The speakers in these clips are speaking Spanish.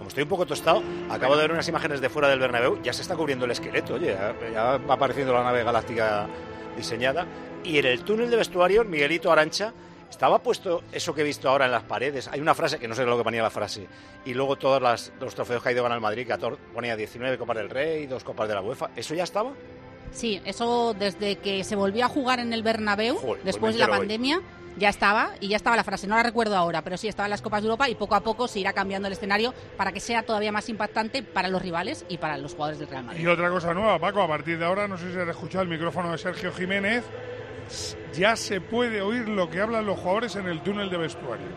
como estoy un poco tostado, acabo de ver unas imágenes de fuera del Bernabéu, ya se está cubriendo el esqueleto, oye, ya, ya va apareciendo la nave galáctica diseñada. Y en el túnel de vestuario, Miguelito Arancha, estaba puesto eso que he visto ahora en las paredes. Hay una frase que no sé lo que ponía la frase. Y luego todos las, los trofeos que ha ido ganar el Madrid, que ponía 19 Copas del Rey, dos Copas de la UEFA. ¿Eso ya estaba? Sí, eso desde que se volvió a jugar en el Bernabéu, Joder, pues después de la hoy. Ya estaba, y ya estaba la frase, no la recuerdo ahora, pero sí estaba en las Copas de Europa y poco a poco se irá cambiando el escenario para que sea todavía más impactante para los rivales y para los jugadores del Real Madrid. Y otra cosa nueva, Paco, a partir de ahora, no sé si has escuchado el micrófono de Sergio Jiménez, ya se puede oír lo que hablan los jugadores en el túnel de vestuarios.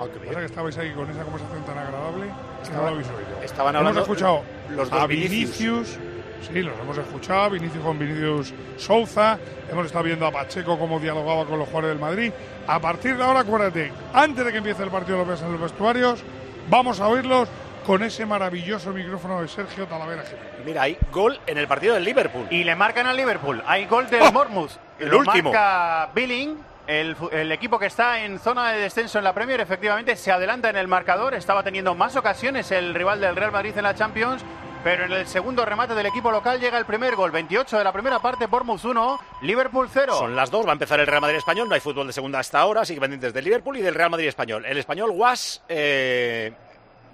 Ah, qué Pasa que estabais ahí con esa conversación tan agradable Estaba- no lo habéis oído. estaban Hemos hablando escuchado los dos a Vinicius. Vinicius. Sí, los hemos escuchado. Vinicius con Vinicius Souza. Hemos estado viendo a Pacheco cómo dialogaba con los jugadores del Madrid. A partir de ahora, acuérdate, antes de que empiece el partido, los ves en los vestuarios. Vamos a oírlos con ese maravilloso micrófono de Sergio Talavera Jiménez. Mira, hay gol en el partido del Liverpool. Y le marcan al Liverpool. Hay gol del ¡Oh! Bournemouth. El Lo último. Marca Billing. El, el equipo que está en zona de descenso en la Premier efectivamente se adelanta en el marcador. Estaba teniendo más ocasiones el rival del Real Madrid en la Champions. Pero en el segundo remate del equipo local llega el primer gol. 28 de la primera parte, Bournemouth 1, Liverpool 0. Son las dos, va a empezar el Real Madrid Español, no hay fútbol de segunda hasta ahora, así que pendientes del Liverpool y del Real Madrid Español. El Español was eh,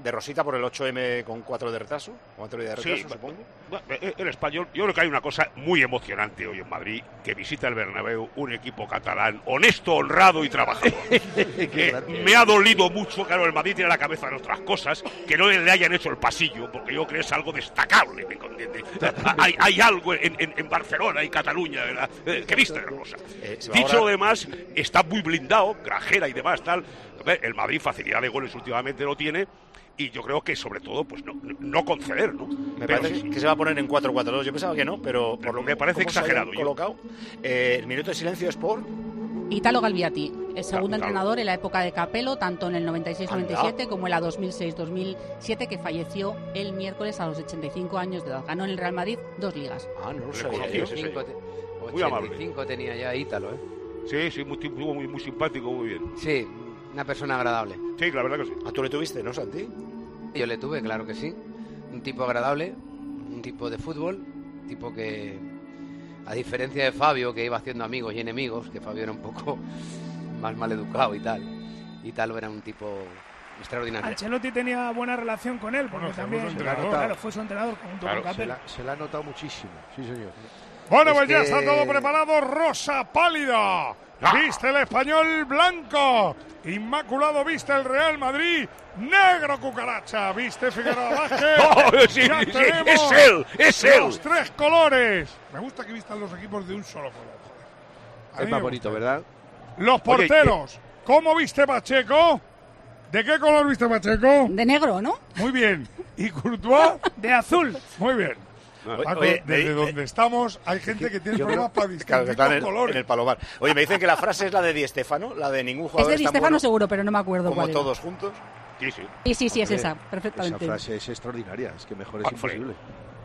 de Rosita por el 8M con 4 de retraso, 4 de retraso, Sí, supongo. Bueno, eh, El español, yo creo que hay una cosa muy emocionante hoy en Madrid, que visita el Bernabéu un equipo catalán honesto, honrado y trabajador. Eh, me ha dolido mucho, claro, el Madrid tiene la cabeza en otras cosas, que no le hayan hecho el pasillo, porque yo creo que es algo destacable, ¿me entiendes? hay, hay algo en, en- en Barcelona y Cataluña ¿verdad? Eh, que viste cosa. Eh, Dicho ahora- lo demás, está muy blindado, Grajera y demás, tal. El Madrid facilidad de goles últimamente lo tiene, y yo creo que sobre todo, pues no, no conceder, ¿no? Me Pero parece sí, que se va a poner en 4-4-2. Yo pensaba que no, pero por lo Me parece exagerado, yo. colocado. Eh, el minuto de silencio es por. Italo Galviati, el segundo Claro, claro. entrenador en la época de Capello, tanto en el 96-97 Anda. como en la 2006-2007, que falleció el miércoles a los 85 años de edad. Ganó en el Real Madrid dos ligas. Ah, no lo sabía conocí yo. ese señor. 85 te- Muy amable. 85 tenía ya Ítalo, ¿eh? Sí, sí, muy, muy, muy, muy simpático, muy bien. Sí, una persona agradable. Sí, la verdad que sí. Ah, tú le tuviste, ¿no, Santi? Yo le tuve, claro que sí. Un tipo agradable, un tipo de fútbol, un tipo que, a diferencia de Fabio, que iba haciendo amigos y enemigos, que Fabio era un poco más mal educado y tal, Ítalo era un tipo extraordinario. Ancelotti tenía buena relación con él, porque Bueno, fue también su entrenador. claro, fue su entrenador junto Claro, con Se la, se la ha notado muchísimo, sí señor. Bueno, Es pues ya que- está todo preparado. Rosa pálida. Viste el español blanco. Inmaculado viste el Real Madrid. Negro cucaracha. Viste Figueroa Vázquez. ¡Oh, sí, Ya sí, tenemos es él! ¡Es él! Los tres colores. Me gusta que vistan los equipos de un solo color. Es más bonito. ¿verdad? Los Oye, porteros. ¿Cómo viste Pacheco? ¿De qué color viste Pacheco? De negro, ¿no? Muy bien. ¿Y Courtois? De azul. Muy bien. No, Paco, Oye, desde eh, donde estamos hay gente que tiene problemas para Claro, distinguir en, colores. en el palomar. Oye, me dicen que la frase es la de Di Stefano, la de ningún Es jugador de Di Stefano bueno seguro, pero no me acuerdo como cuál era. todos juntos. Sí, sí. Sí, sí, sí, es esa, Esa perfectamente. frase es extraordinaria, es que mejor es imposible.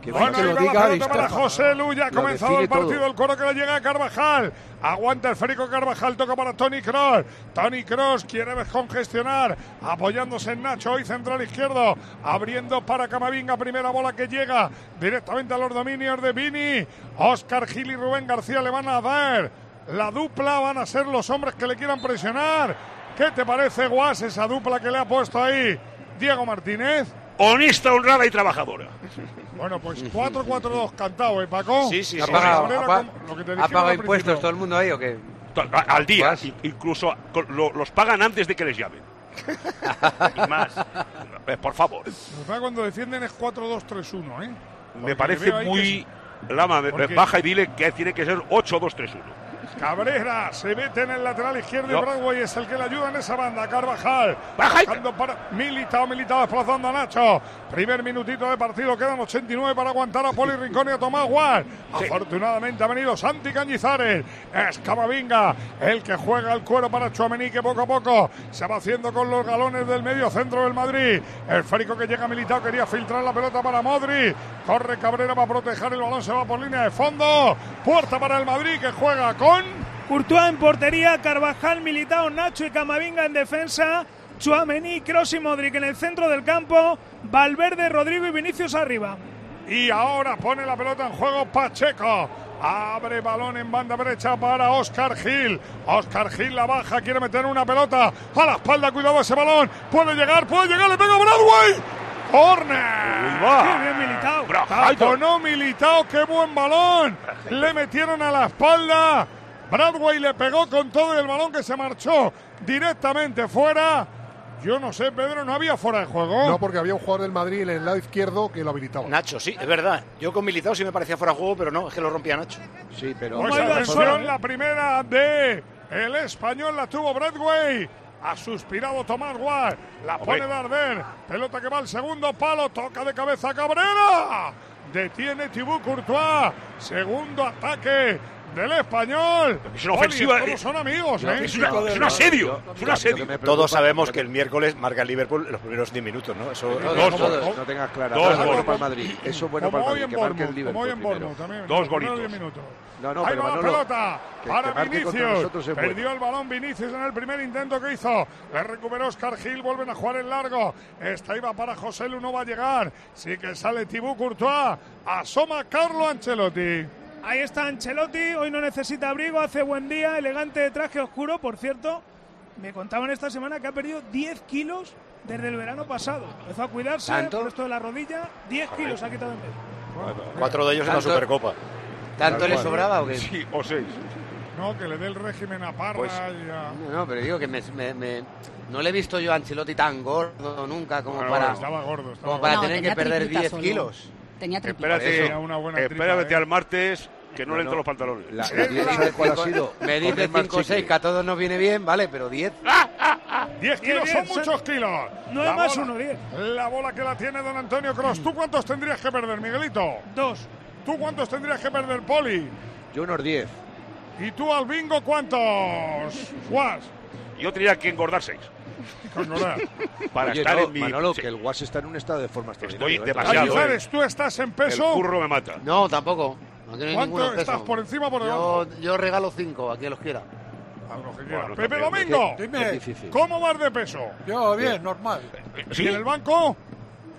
Que Bueno, que lo la diga pelota para. José Lu, ya ha comenzado el partido, todo. el coro que le llega a Carvajal. Aguanta el férico Carvajal, toca para Tony Cross. Tony Cross quiere congestionar, apoyándose en Nacho, hoy central izquierdo, abriendo para Camavinga, primera bola que llega directamente a los dominios de Vini. Oscar Gil y Rubén García le van a dar. La dupla van a ser los hombres que le quieran presionar. ¿Qué te parece, Guas, esa dupla que le ha puesto ahí Diego Martínez? Honesta, honrada y trabajadora. Bueno, pues 4-4-2 cantado, ¿eh, Paco? Sí, sí, ¿Ha sí. pagado, Cabrera, ha pa- como- lo que te ha dijeron pagado al impuestos todo el mundo ahí o qué? Al día, incluso los pagan antes de que les llamen. y más. Eh, Por favor. Cuando defienden es 4-2-3-1, ¿eh? Porque Me parece muy. Lama, me- ¿Por qué? baja y dile que tiene que ser 8-2-3-1. Cabrera se mete en el lateral izquierdo No. y Bradway es el que le ayuda en esa banda. Carvajal. Baja para Militao, Militao desplazando a Nacho. Primer minutito de partido, quedan 89 para aguantar a Poli Rincón y a Tomás. Afortunadamente ha venido Santi Cañizares. Es Camavinga el que juega el cuero para Chuamení que poco a poco se va haciendo con los galones del medio centro del Madrid. El férico que llega Militao quería filtrar la pelota para Modri. Corre Cabrera para proteger el balón, se va por línea de fondo. Puerta para el Madrid que juega con Courtois en portería, Carvajal, Militao, Nacho y Camavinga en defensa. Chuamení, Kroos y Modric en el centro del campo. Valverde, Rodrigo y Vinicius arriba. Y ahora pone la pelota en juego Pacheco. Abre balón en banda derecha para Oscar Gil. Oscar Gil la baja, quiere meter una pelota a la espalda. Cuidado ese balón. Puede llegar, puede llegar, le pega Bradway. Corner. Qué bien militado. Taconó Militao, qué buen balón. Le metieron a la espalda. Bradway le pegó con todo y el balón que se marchó directamente fuera. Yo no sé, Pedro, no había fuera de juego. No, porque había un jugador del Madrid en el lado izquierdo que lo habilitaba. Nacho, sí, es verdad. Yo con Militao sí me parecía fuera de juego, pero no, es que lo rompía Nacho. Sí, pero. Pues atención, la primera de el español la tuvo Bradway. Ha suspirado Tomás Guar. La pone Darder. Pelota que va al segundo palo. Toca de cabeza Cabrera. Detiene Thibaut Courtois. Segundo ataque del español. Es una ofensiva, todos eh, son amigos, ¿eh? Es, una- es un asedio. Es un asedio. Todos sabemos que el miércoles marca el Liverpool los primeros 10 minutos, ¿no? Eso Todos, Dos todos. goles. No tengas clara. Dos Eso es bueno goles. para el Madrid. Eso es bueno Como para el Madrid. Que marque el Liverpool. como en también. Dos golitos. 10 minutos. No, no, Ahí pero va la Manolo, pelota que- para que Vinicius. es bueno. Perdió el balón Vinicius en el primer intento que hizo. Le recuperó Oscar Gil. Vuelven a jugar en largo. Esta iba para José Lu. No va a llegar. Sí que sale Thibaut Courtois. Asoma Carlo Ancelotti. Ahí está Ancelotti, hoy no necesita abrigo, hace buen día, elegante de traje oscuro. Por cierto, me contaban esta semana que ha perdido 10 kilos desde el verano pasado. Empezó a cuidarse ¿Tanto? por esto de la rodilla, 10 kilos ha quitado en medio. Cuatro de ellos en la Supercopa. ¿Tanto le sobraba o qué? Sí, o seis. No, que le dé el régimen a Parra Pues- y a- No, pero digo que me, me- me- no le he visto yo a Ancelotti tan gordo nunca como Bueno, para, Estaba gordo. Estaba como para No, tener que perder tripita 10 solo. kilos. Tenía. Espérate, Tenía una buena tripa, espérate ¿eh? al martes que no, No, le no. entran los pantalones. La, la ¿sabes cuál ha sido? Me dice más 5 o 6 chicle. que a todos nos viene bien, vale, pero 10. 10 kilos Bien, son bien, muchos kilos. No La es más bola- uno, 10. La bola que la tiene don Antonio Cross. ¿Tú cuántos tendrías que perder, Miguelito? Dos. ¿Tú cuántos tendrías que perder, Poli? Yo unos 10. ¿Y tú al bingo cuántos? Guas. Yo tenía que engordar seis Con Nora. Para Oye, estar no, en mi. Manolo, sí, que el Guas está en un estado de forma extraordinario. Estoy ¿eh? demasiado, Cañizares, ¿tú estás en el peso? curro me mata. No, tampoco. No hay ¿Cuánto ninguno estás peso. por encima o por debajo? Yo, yo regalo 5 a quien los quiera. A lo que quiera. Bueno, Pepe también, Domingo, difícil. ¿cómo vas de peso? Yo bien, normal. ¿Y en el banco?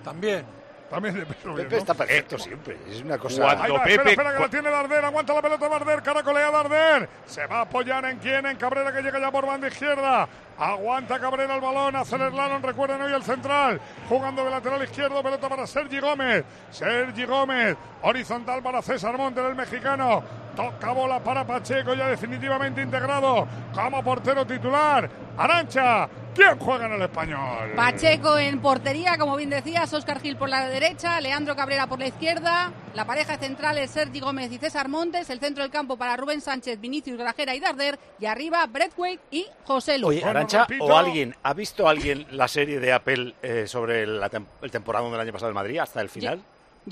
También. También de Pepe ¿no? está perfecto siempre. Es una cosa. Cuando- Ahí va, Pepe- espera, espera, que la tiene Darder, aguanta la pelota Darder, caracolea Darder, se va a apoyar en quién, en Cabrera que llega ya por banda izquierda, aguanta Cabrera el balón, hace el slalom, recuerden hoy el central, jugando de lateral izquierdo, pelota para Sergi Gómez, Sergi Gómez, horizontal para César Montes, el mexicano, toca bola para Pacheco, ya definitivamente integrado como portero titular, Arancha, ¿quién juega en el español? Pacheco en portería, como bien decías, Oscar Gil por la derecha, Leandro Cabrera por la izquierda, la pareja central es Sergi Gómez y César Montes, el centro del campo para Rubén Sánchez, Vinicius Grajera y Darder, y arriba Breathwaite y José Lu. Oye, Arancha. ¿o alguien ha visto alguien la serie de Apple eh, sobre la tem- el temporada del año pasado del Madrid hasta el final? Yo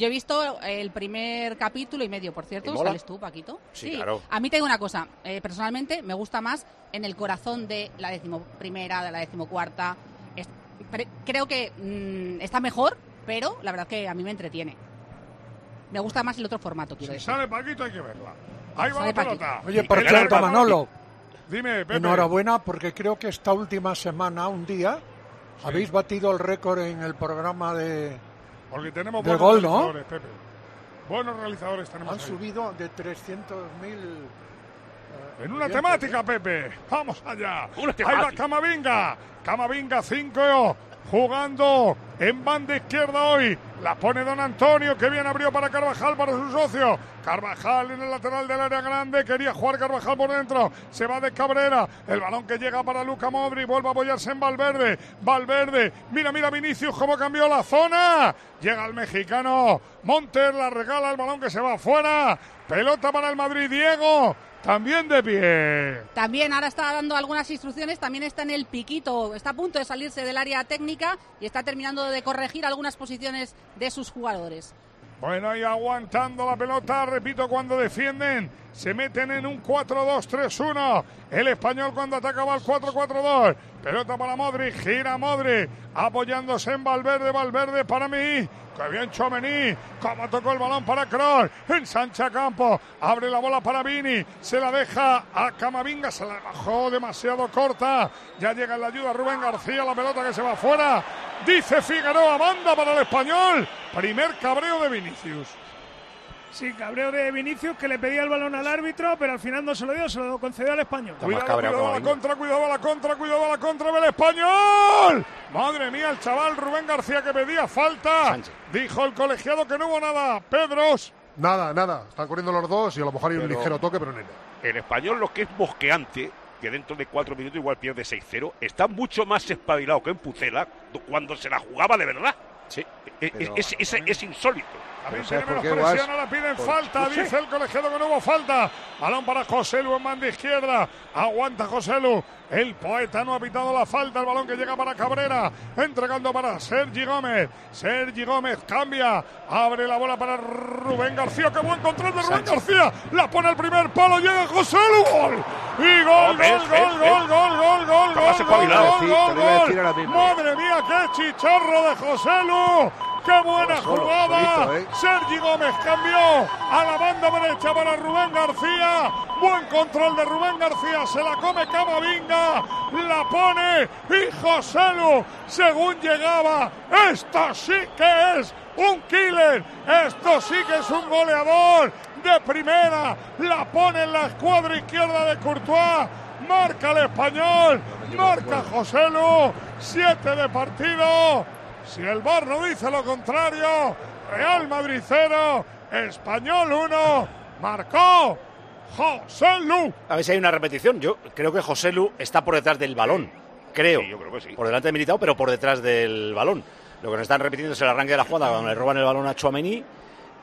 he visto el primer capítulo y medio, por cierto. ¿Sales tú, Paquito? Sí, claro. A mí te digo una cosa. eh, personalmente me gusta más en el corazón de la decimoprimera, de la decimocuarta. Es- pre- creo que mm, está mejor, pero la verdad que a mí me entretiene. Me gusta más el otro formato, quiero Si decir. sale Paquito hay que verla. Ahí va la Paquito. pelota. Oye, por que cierto, Manolo, Dime, Pepe. enhorabuena porque creo que esta última semana, un día, habéis batido el récord en el programa de... Porque tenemos buenos gol, ¿no? realizadores, Pepe. Buenos realizadores tenemos Han ahí. subido de 300.000... eh, En una oyentes, temática, ¿eh? Pepe. Vamos allá. Ahí va. Camavinga. Camavinga 5 jugando en banda izquierda hoy. La pone Don Antonio, que bien abrió para Carvajal, para su socio. Carvajal en el lateral del área grande. Quería jugar Carvajal por dentro. Se va de Cabrera. El balón que llega para Luca Modri. Vuelve a apoyarse en Valverde. Valverde. Mira, mira Vinicius cómo cambió la zona. Llega el mexicano. Monter la regala el balón que se va afuera. Pelota para el Madrid. Diego. También de pie. También ahora está dando algunas instrucciones, también está en el piquito, está a punto de salirse del área técnica y está terminando de corregir algunas posiciones de sus jugadores. Bueno, y aguantando la pelota, repito, cuando defienden Se meten en un 4-2-3-1. El español cuando atacaba el 4-4-2. Pelota para Modric, gira Modric, apoyándose en Valverde, Valverde para mí. Que bien Chomení, como tocó el balón para Kroos, ensancha campo, abre la bola para Vini, se la deja a Camavinga, se la bajó demasiado corta, ya llega en la ayuda Rubén García, la pelota que se va fuera, dice Figueroa, banda para el español, primer cabreo de Vinicius. Sí, cabreo de Vinicius que le pedía el balón al árbitro, pero al final no se lo dio, se lo concedió al español. Cuidado, cuidado a la contra, cuidado a la contra, cuidado a la contra del español. Madre mía, el chaval Rubén García que pedía falta. Dijo el colegiado que no hubo nada. Pedros. Nada, nada. Están corriendo los dos y a lo mejor hay un ligero toque, pero nada. El español, lo que es mosqueante, que dentro de cuatro minutos igual pierde 6-0, está mucho más espabilado que en Pucela cuando se la jugaba de verdad. Sí. Es, Pero- es- es- es insólito. A ver, Pero tiene ¿sabes por menos qué, presión, ahora piden Por- falta, no dice el colegiado que no hubo falta. Balón para José Lu en banda izquierda. Aguanta José Lu. El poeta no ha pitado la falta. El balón que llega para Cabrera. Entregando para Sergi Gómez. Sergi Gómez cambia. Abre la bola para Rubén García. Qué buen control de Rubén García. La pone al primer palo. Llega José Lu. Gol. Y gol, gol, gol, gol, gol, gol, gol, gol, gol, gol, te lo iba a decir gol. Qué chicharro de José Lu. ¡Qué buena Solo, jugada! solito, ¿eh? Sergi Gómez cambió a la banda derecha para Rubén García. Buen control de Rubén García. Se la come Camavinga. La pone y José Lu, según llegaba. Esto sí que es un killer. Esto sí que es un goleador de primera. La pone en la escuadra izquierda de Courtois. Marca el español. Marca José Lu. Siete de partido. Si el VAR no dice lo contrario, Real Madrid 0, Español 1, marcó José Lu. A ver si hay una repetición. Yo creo que José Lu está por detrás del balón. Creo. Sí, yo creo que sí. Por delante de Militao, pero por detrás del balón. Lo que nos están repitiendo es el arranque de la jugada cuando le roban el balón a Chouameni.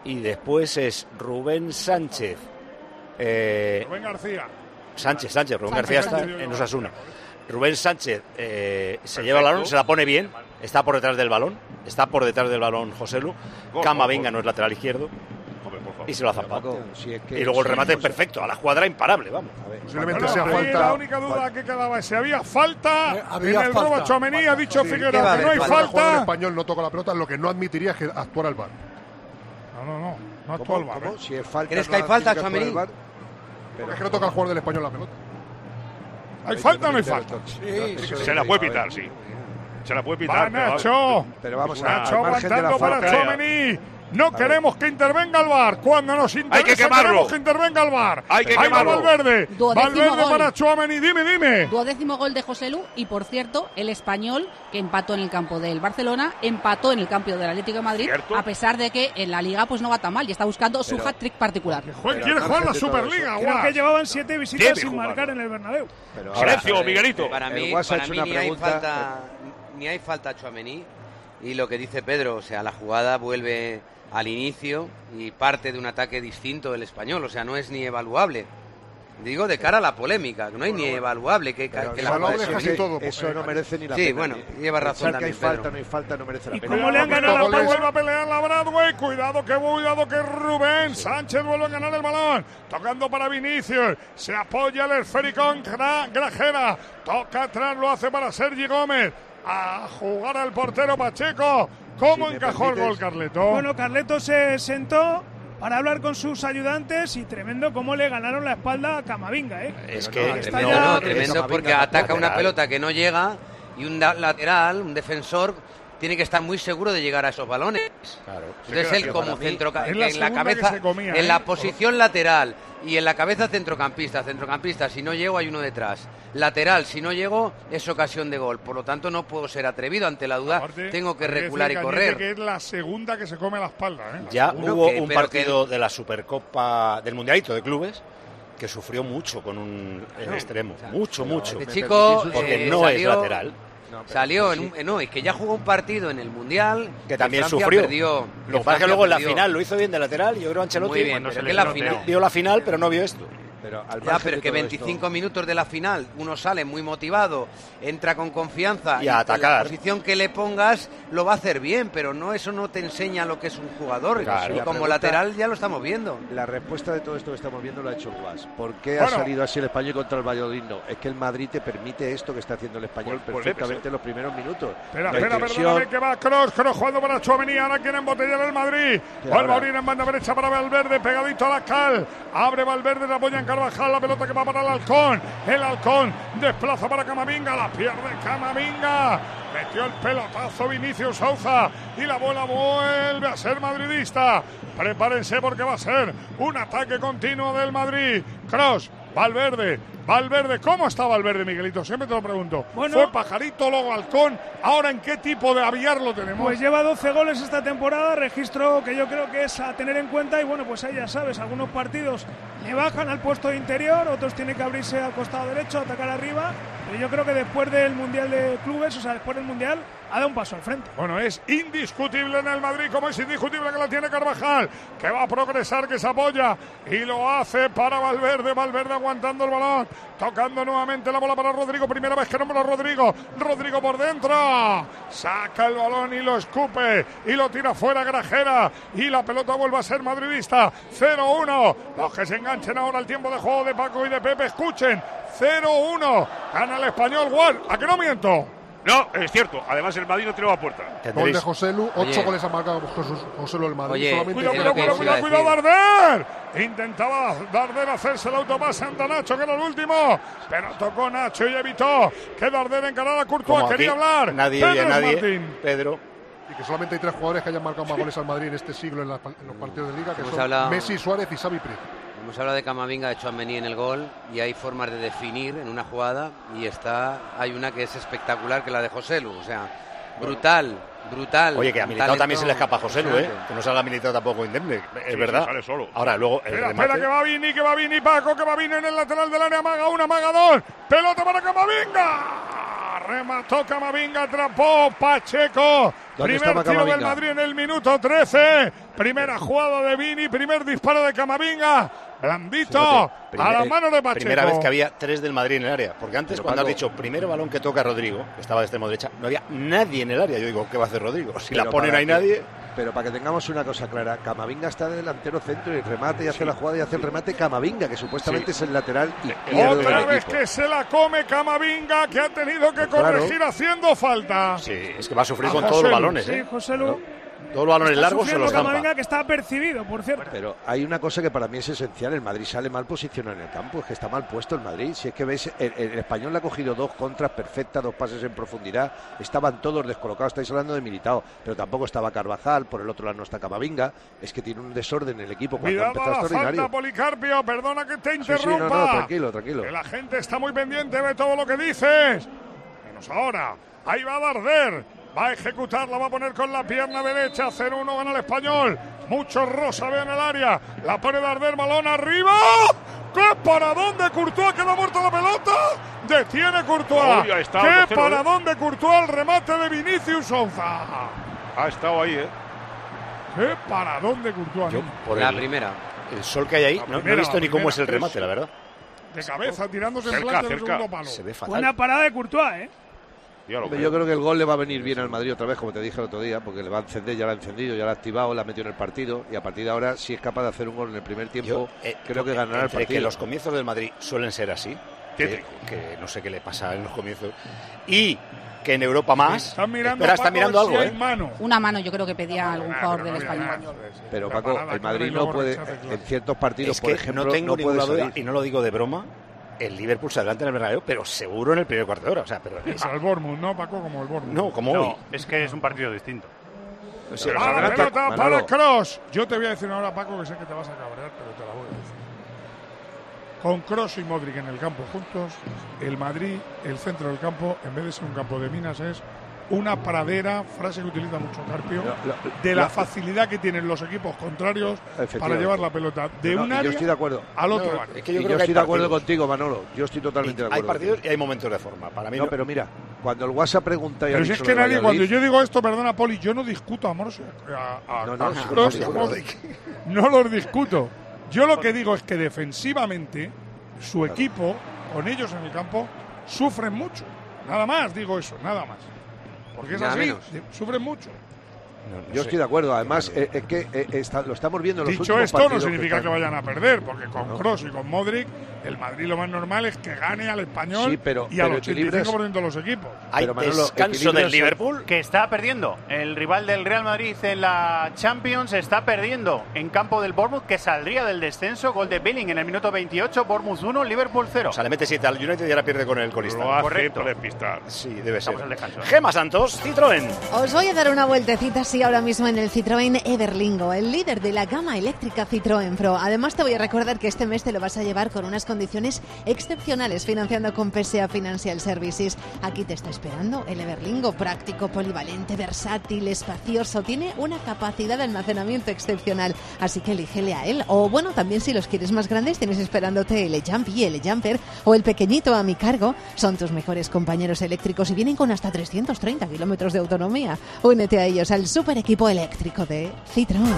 Y después es Rubén Sánchez. Eh, Rubén García. Sánchez, Sánchez, Rubén Sánchez, García está Sánchez. en Osasuna. Rubén Sánchez eh, se lleva el balón, se la pone bien, está por detrás del balón, está por detrás del balón José Lu. Camavinga no es lateral izquierdo Hombre, por favor. y se lo ha zampado. Paco, si es que- Y luego el remate se- perfecto, a la cuadra imparable, vamos. A ver, Posiblemente sea falta. La única duda que quedaba es si había falta Eh, había en el robo falta. a Tchouaméni, ha dicho Sí, Figueroa ¿qué va a que no hay? Cuando el jugador falta. español no toca la pelota, lo que no admitiría es que actuara el VAR. No, no, no, no actuó ¿Cómo? el VAR. ¿Cómo? ¿eh? Si es falta, ¿Crees que hay falta. Porque es que no toca el jugador del español la pelota. ¿Hay falta o no hay falta? Se la puede pitar, sí. Se la puede Va pitar. pero- Nacho. Pero vamos a Nacho aguantando para. Tchouaméni. No queremos que intervenga el VAR. Cuando nos interesa que quemarlo. queremos que intervenga el VAR. Hay que Ahí va quemarlo. Valverde. Duodécimo Valverde gol. para Tchouaméni. Dime, dime. Duodécimo gol de José Lu y por cierto, el español que empató en el campo del Barcelona, empató en el campo del Atlético de Madrid, Cierto. a pesar de que en la liga pues no va tan mal y está buscando su Pero- hat-trick particular. Pero quiere jugar la Superliga, Creo que llevaban siete visitas sin marcar en el Bernabéu. Pero Silencio, ahora, Miguelito. Para El mí, Guas ha para hecho mí una ni hay pregunta, falta, ni hay falta a Tchouaméni y lo que dice Pedro, o sea, la jugada vuelve al inicio y parte de un ataque distinto del español, o sea, no es ni evaluable. Digo de cara a la polémica, que no hay ni evaluable que, que la evaluable es casi todo, Eso porque- no merece ni la Sí, pena. bueno, ni- lleva razón que hay también, falta, no hay falta, no merece la ¿Y pena. cómo le han ganado la vuelve a pelear la Bradway. Cuidado que cuidado que Rubén Sánchez vuelve a ganar el balón. Tocando para Vinicius. Se apoya el esférico en Gra- Grajera. Toca atrás, lo hace para Sergi Gómez. A jugar al portero Pacheco. ¿Cómo Si encajó el gol, Carleto? Bueno, Carleto se sentó para hablar con sus ayudantes y tremendo cómo le ganaron la espalda a Camavinga, ¿eh? Es que no, está Tremendo, ya- no, tremendo porque ataca una pelota que no llega y un lateral, un defensor, tiene que estar muy seguro de llegar a esos balones. Claro. Entonces él como centro la en la cabeza, comía, en ¿eh? la posición lateral y en la cabeza centrocampista, centrocampista, si no llego hay uno detrás. Lateral, si no llego es ocasión de gol. Por lo tanto no puedo ser atrevido ante la duda, Aparte, tengo que recular y correr. que es la segunda que se come la espalda, ¿eh? Ya hubo que- un partido de la Supercopa del Mundialito de Clubes que sufrió mucho con un el extremo. mucho, mucho. Este chico Porque eh, no salió- es lateral. Salió en un, no, es que ya jugó un partido en el Mundial Que también Francia sufrió. perdió, Lo que pasa es que luego en la final lo hizo bien de lateral. Yo creo Ancelotti Muy bien, Cuando que la final, vio la final, pero no vio esto. Pero al Ya, pero que todo 25 minutos de la final, uno sale muy motivado, entra con confianza Y a en atacar. La posición que le pongas lo va a hacer bien, pero no eso no te enseña lo que es un jugador. Claro. y La como pregunta- lateral ya lo estamos viendo. La respuesta de todo esto que estamos viendo lo ha hecho Guas. ¿Por qué ha salido así el español contra el Valladolid? No, es que el Madrid te permite esto que está haciendo el español Pues- pues perfectamente en los primeros minutos. Espera, La espera, perdóname que va Cross, Cross jugando para Chouameni, ahora quiere embotellar el Madrid. Vuelve ahora. a abrir en banda derecha para Valverde, pegadito a la cal. Abre Valverde, la apoya en Carvajal, la pelota que va para el halcón. El halcón desplaza para Camavinga, la pierde Camavinga. Metió el pelotazo Vinicius Souza y la bola vuelve a ser madridista. Prepárense porque va a ser un ataque continuo del Madrid. Cross, Valverde, Valverde, ¿cómo está Valverde, Miguelito? Siempre te lo pregunto. Bueno. Fue pajarito, luego halcón. Ahora, ¿en qué tipo de aviar lo tenemos? Pues lleva 12 goles esta temporada, registro que yo creo que es a tener en cuenta y bueno, pues ahí ya sabes, algunos partidos le bajan al puesto de interior, otros tienen que abrirse al costado derecho, atacar arriba, pero yo creo que después del Mundial de Clubes, o sea, después del Mundial, ha dado un paso al frente. Bueno, es indiscutible en el Madrid, como es indiscutible que la tiene Carvajal, que va a progresar, que se apoya y lo hace para Valverde. Valverde aguantando el balón, tocando nuevamente la bola para Rodrigo. Primera vez que nombra a Rodrigo. Rodrigo por dentro, saca el balón y lo escupe y lo tira fuera Grajera. Y la pelota vuelve a ser madridista. 0-1. Los que se enganchen ahora al tiempo de juego de Paco y de Pepe, escuchen. 0-1. Gana español, Juan. ¿A que no miento? No, es cierto. Además, el Madrid no tiró a puerta. Gol de José Lu, ocho Oye. goles ha marcado José, José Lu el Madrid. Oye, solamente Cuidado, cuidado, cuidado, cuidado, Darder. Intentaba Darder hacerse el autopase ante Nacho, que era el último, pero tocó Nacho y evitó que Darder encarara a Courtois. Como aquí Quería hablar. Nadie nadie. Martín. Pedro. Y que solamente hay tres jugadores que hayan marcado más goles al Madrid en este siglo en, la- en los partidos de Liga, que Hemos son hablado- Messi, Suárez y Xavi Prieto. Hemos hablado de Camavinga, de Chouameni en el gol y hay formas de definir en una jugada y está hay una que es espectacular que la de José Lu, o sea, brutal, brutal. Oye, que a Militao talento también se le escapa a José Lu, ¿eh? Que no salga Militao tampoco indemne. Es Sí, verdad. sí, sale solo. Ahora, luego el Espera, remate. espera, que va Vini, que va Vini, Paco, que va Vini en el lateral del área, maga una, maga dos. Pelota para Camavinga. Remató Camavinga, atrapó Pacheco. ¿Dónde Primer tiro del? Madrid en el minuto 13. Primera jugada de Vini, primer disparo de Camavinga. Blandito a Primera- la mano de Pacheco. Primera vez que había tres del Madrid en el área. Porque antes, Pero, cuando has Paco- dicho primer balón que toca Rodrigo, que estaba de extremo derecha, no había nadie en el área. Yo digo, ¿qué va a hacer Rodrigo? Si la ponen para ahí que- nadie. Pero para que tengamos una cosa clara, Camavinga está de delantero centro y remate y hace la jugada y hace el remate Camavinga, que supuestamente es el lateral izquierdo Otra del vez equipo. que se la come Camavinga, que ha tenido que Pues claro. corregir haciendo falta. Sí, es que va a sufrir A con José todos los balones, Sí, ¿eh? José Lu. Todos los balones está largos se los zampa. Camavinga, que está percibido, por cierto. Pero hay una cosa que para mí es esencial, el Madrid sale mal posicionado en el campo, es que está mal puesto el Madrid. Si es que ves, el, el español le ha cogido dos contras perfectas, dos pases en profundidad, estaban todos descolocados, estáis hablando de Militao, pero tampoco estaba Carvajal, por el otro lado no está Camavinga, es que tiene un desorden en el equipo cuando Cuidado empezó a la extraordinario. falta, Policarpio. Perdona que te Sí, sí, interrumpa. no, no, tranquilo, tranquilo. Que la gente está muy pendiente de todo lo que dices. Menos ahora. Ahí va Darder. Va a ejecutarla, va a poner con la pierna derecha. 0-1 gana el español. Mucho rosa ve en el área. La pone Darder, balón arriba. ¡Qué paradón de Courtois! Queda muerta la pelota. Detiene Courtois. Uy, está, ¡Qué 2-0, ¿eh? paradón de Courtois! El remate de Vinicius Souza. Ha estado ahí, ¿eh? ¡Qué paradón de Courtois! Yo, por La el, primera. el sol que hay ahí, no- no, he visto la ni cómo es el remate, la verdad. De cabeza, tirándose en Cerca, del cerca. segundo palo. Se ve fatal. Buena parada de Courtois, ¿eh? Lo creo. Yo creo que el gol le va a venir bien al Madrid otra vez, como te dije el otro día, porque le va a encender, ya lo ha encendido, ya lo ha activado, la ha metido en el partido y a partir de ahora, si es capaz de hacer un gol en el primer tiempo, Yo, eh, creo que ganará el partido. que los comienzos del Madrid suelen ser así, que, no sé qué le pasa en los comienzos, y que en Europa más. Están mirando, Espera, está mirando algo, ¿eh? mano. Una mano yo creo que pedía algún jugador del español. Pero La Paco, el Madrid no puede, en ciertos partidos, Es por ejemplo, no tengo no puede duda, y no lo digo de broma, el Liverpool se adelanta en el Bernabéu, pero seguro en el primer cuarto de hora. O sea, pero es- Como el Bournemouth, ¿no, Paco? Como el Bournemouth. no, como hoy. Es que es un partido distinto. O sea, Pero Ah, se la pelota Manolo. para Cross. Yo te voy a decir ahora, Paco, que sé que te vas a cabrear, pero te la voy a decir. Con Cross y Modric en el campo juntos, el Madrid, el centro del campo, en vez de ser un campo de minas, es una pradera, frase que utiliza mucho Carpio, de la facilidad que tienen los equipos contrarios para llevar la pelota de No, un yo área estoy de acuerdo. al otro No, área. es que yo y creo yo que hay estoy de acuerdo partidos. contigo, Manolo. Yo estoy totalmente de hay acuerdo. partidos contigo. y hay momentos de forma. Para mí No, no- pero mira, cuando el WhatsApp pregunta y Pero si es que nadie, Valladolid, cuando yo digo esto, perdona, Poli, yo no discuto a Morse, a, a, No, no, a. No los discuto. Yo lo que digo es que defensivamente su equipo, con ellos en el campo, sufren mucho. Nada más, digo eso, nada más. Porque es Nada así, menos. sufren mucho. Yo estoy de acuerdo. Además, eh, es que eh, está- lo estamos viendo en los Dicho últimos esto, no significa que, están- vayan a perder, porque con No. Cross y con Modric, el Madrid lo más normal es que gane al español Sí, pero- y al pero 85% de los equipos. Hay Pero, Manolo, descanso del el- Liverpool. Que está perdiendo. El rival del Real Madrid en la Champions está perdiendo en campo del Bournemouth, que saldría del descenso. Gol de Billing en el minuto 28. Bournemouth 1, Liverpool 0. O sea, le mete 7 al United y ahora pierde con el colista. Lo hace Correcto. despistar. Sí, debe ser. Estamos al descanso. ¿eh? Gema Santos, Citroën. Os voy a dar una vueltecita así ahora mismo en el Citroën Everlingo, el líder de la gama eléctrica Citroën Pro. Además te voy a recordar que este mes te lo vas a llevar con unas condiciones excepcionales financiando con PSA Financial Services. Aquí te está esperando el Everlingo, práctico, polivalente, versátil, espacioso, tiene una capacidad de almacenamiento excepcional, así que elígele a él. O bueno, también si los quieres más grandes tienes esperándote el Jump el Jumper o el pequeñito a mi cargo. Son tus mejores compañeros eléctricos y vienen con hasta 330 kilómetros de autonomía. Únete a ellos al super equipo eléctrico de Citroën.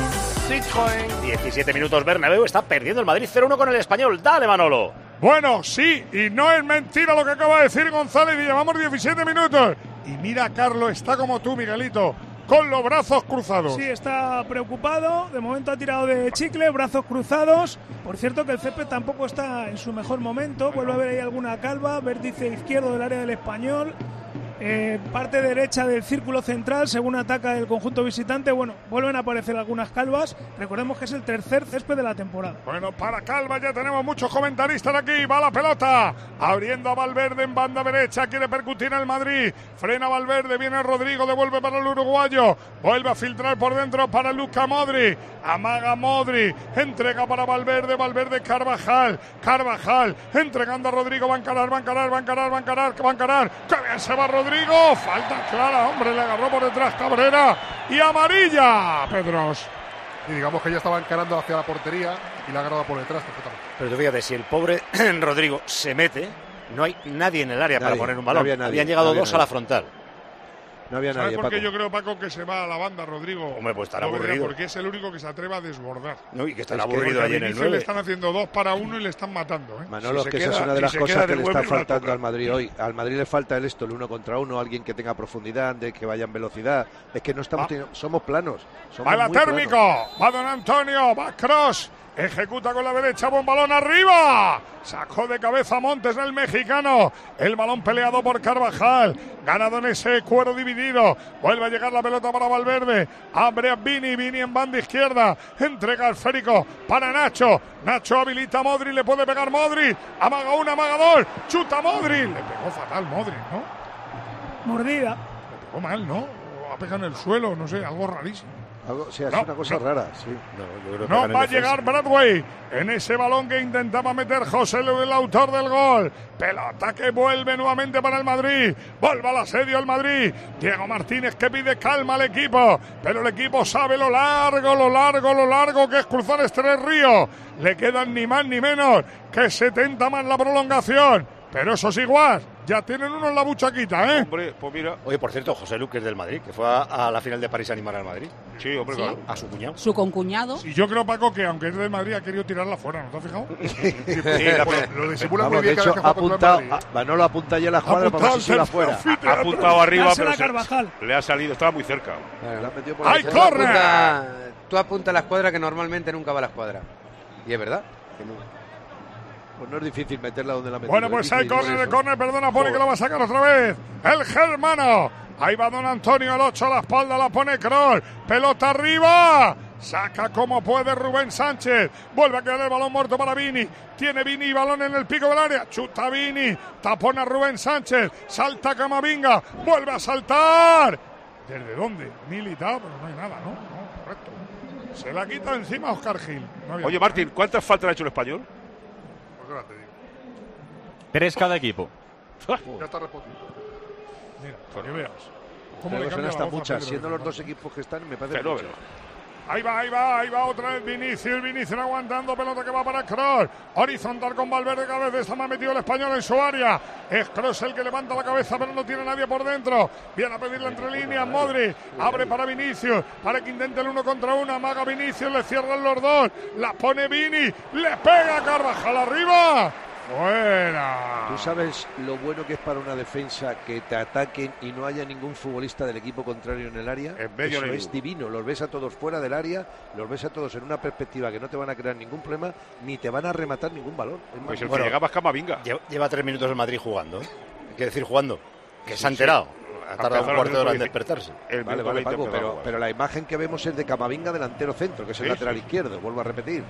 Citroën. 17 minutos Bernabéu, está perdiendo el Madrid 0-1 con el Español. Dale, Manolo. Bueno, sí, y no es mentira lo que acaba de decir González y llevamos 17 minutos. Y mira, Carlos, está como tú, Miguelito, con los brazos cruzados. Sí, está preocupado. De momento ha tirado de chicle, brazos cruzados. Por cierto que el césped tampoco está en su mejor momento. Vuelve a ver ahí alguna calva, vértice izquierdo del área del español. Eh, parte derecha del círculo central, según ataca el conjunto visitante. Bueno, vuelven a aparecer algunas calvas. Recordemos que es el tercer césped de la temporada. Bueno, para Calva ya tenemos muchos comentaristas aquí. Va la pelota. Abriendo a Valverde en banda derecha. Quiere percutir al Madrid. Frena Valverde. Viene Rodrigo. Devuelve para el uruguayo. Vuelve a filtrar por dentro para Luca Modri. Amaga Modri. Entrega para Valverde. Valverde Carvajal. Carvajal. Entregando a Rodrigo. Va a encarar, va a encarar, va a encarar, va va a encarar. ¡Qué bien se va Rodrigo! Falta clara, hombre. Le agarró por detrás Cabrera. Y amarilla. Pedros. Y digamos que ya estaba encarando hacia la portería y la ha agarrado por detrás perfectamente. Pero tú fíjate, si el pobre Rodrigo se mete, no hay nadie en el área para poner un no balón. había nadie, Habían llegado no había dos a la frontal. No había ¿Sabes nadie, por qué Paco. yo creo, Paco, que se va a la banda, Rodrigo? Hombre, pues estará Lo verá, aburrido. Porque es el único que se atreve a desbordar. No, y que estará Es aburrido allí en el Vinicius le 9. están haciendo dos para uno y le están matando. ¿eh? Manolo, Si que esa es queda- una de si las se cosas queda que le está faltando al Madrid hoy. Al Madrid le falta el esto, el uno contra uno, alguien que tenga profundidad, de que vaya en velocidad. Es que no estamos Va. teniendo- somos planos. Somos Va la térmico, planos. va Don Antonio, va Cross, ejecuta con la derecha, buen balón arriba. Sacó de cabeza Montes el mexicano. El balón peleado por Carvajal. Ganado en ese cuero dividido. Vuelve a llegar la pelota para Valverde. Abre a Vini, Vini en banda izquierda. Entrega al esférico para Nacho. Nacho habilita a Modri, le puede pegar Modri. Amaga una, amaga dos. Chuta Modri. Le pegó fatal Modri, ¿no? Mordida. Le pegó mal, ¿no? Ha pegado en el suelo, no sé, algo rarísimo. Algo, o sea, es No, una cosa no. rara, sí. No, yo creo que No gana en va a llegar Bradway en ese balón que intentaba meter José Lu, el autor del gol. Pelota que vuelve nuevamente para el Madrid. Vuelve al asedio el Madrid. Diego Martínez que pide calma al equipo. Pero el equipo sabe lo largo, lo largo, lo largo que es cruzar este río. Le quedan ni más ni menos que 70 más la prolongación. Pero eso es igual. Ya tienen uno en la buchaquita, ¿eh? Hombre, pues mira. Oye, por cierto, José Luque es del Madrid, que fue a, a la final de París a animar al Madrid. Sí, hombre, Sí. claro. A su cuñado. Su concuñado. Y yo creo, Paco, que aunque es del Madrid ha querido tirarla fuera, ¿no te has fijado? Sí, lo disimula Vamos, muy de bien hecho, vez que ha apuntado, a- Manolo apunta ya la cuadra para la fuera. ha apuntado arriba, pero a se- Carvajal. le ha salido, estaba muy cerca. Claro. La ha metido por ¡Ay, la Tú corre! apunta- Tú apuntas la escuadra que normalmente nunca va a la escuadra. Y es verdad. que no. Pues no es difícil meterla donde la ha metido. Bueno, es pues hay córner de córner, perdona, Poli, que lo va a sacar otra vez. El germano. Ahí va Don Antonio, el 8 a la espalda, la pone Kroll. Pelota arriba. Saca como puede Rubén Sánchez. Vuelve a quedar el balón muerto para Vini. Tiene Vini balón en el pico del área. Chuta Vini. Tapona Rubén Sánchez. Salta Camavinga. Vuelve a saltar. ¿Desde dónde? Militado, pero no hay nada, ¿no? No, correcto. Se la quita encima Oscar Gil. No Oye, nada. Martín, ¿cuántas faltas ha hecho el español? Pues ahora te digo. Tres cada equipo. Ya está respondiendo. Mira, para que veas. ¿Cómo Pero le son cambia hasta la voz a. Pedro Siendo los Hernández? dos equipos que están, me parece Fenómeno. muchas. Ahí va, ahí va, ahí va otra vez Vinicius, Vinicius aguantando, pelota que va para Kroos, horizontal con Valverde cabeza, está más metido el español en su área, es Kroos el que levanta la cabeza pero no tiene nadie por dentro, viene a pedirle entre líneas, Modri, abre para Vinicius, para que intente el uno contra uno, amaga Vinicius, le cierran los dos, la pone Vini, le pega Carvajal arriba, Fuera. ¿Tú sabes lo bueno que es para una defensa que te ataquen y no haya ningún futbolista del equipo contrario en el área? En medio Eso es divino. Los ves a todos fuera del área, los ves a todos en una perspectiva que no te van a crear ningún problema ni te van a rematar ningún balón. Es Pues el Bueno, que llegaba es Camavinga. Lleva, lleva tres minutos el Madrid jugando. ¿eh? Hay que decir jugando. Que Sí, se ha enterado. Ha Ha tardado un cuarto de hora en despertarse. El Vale, vale, 20 Paco, pero, pero la imagen que vemos es de Camavinga delantero centro, que es el Sí, lateral sí. izquierdo, vuelvo a repetir.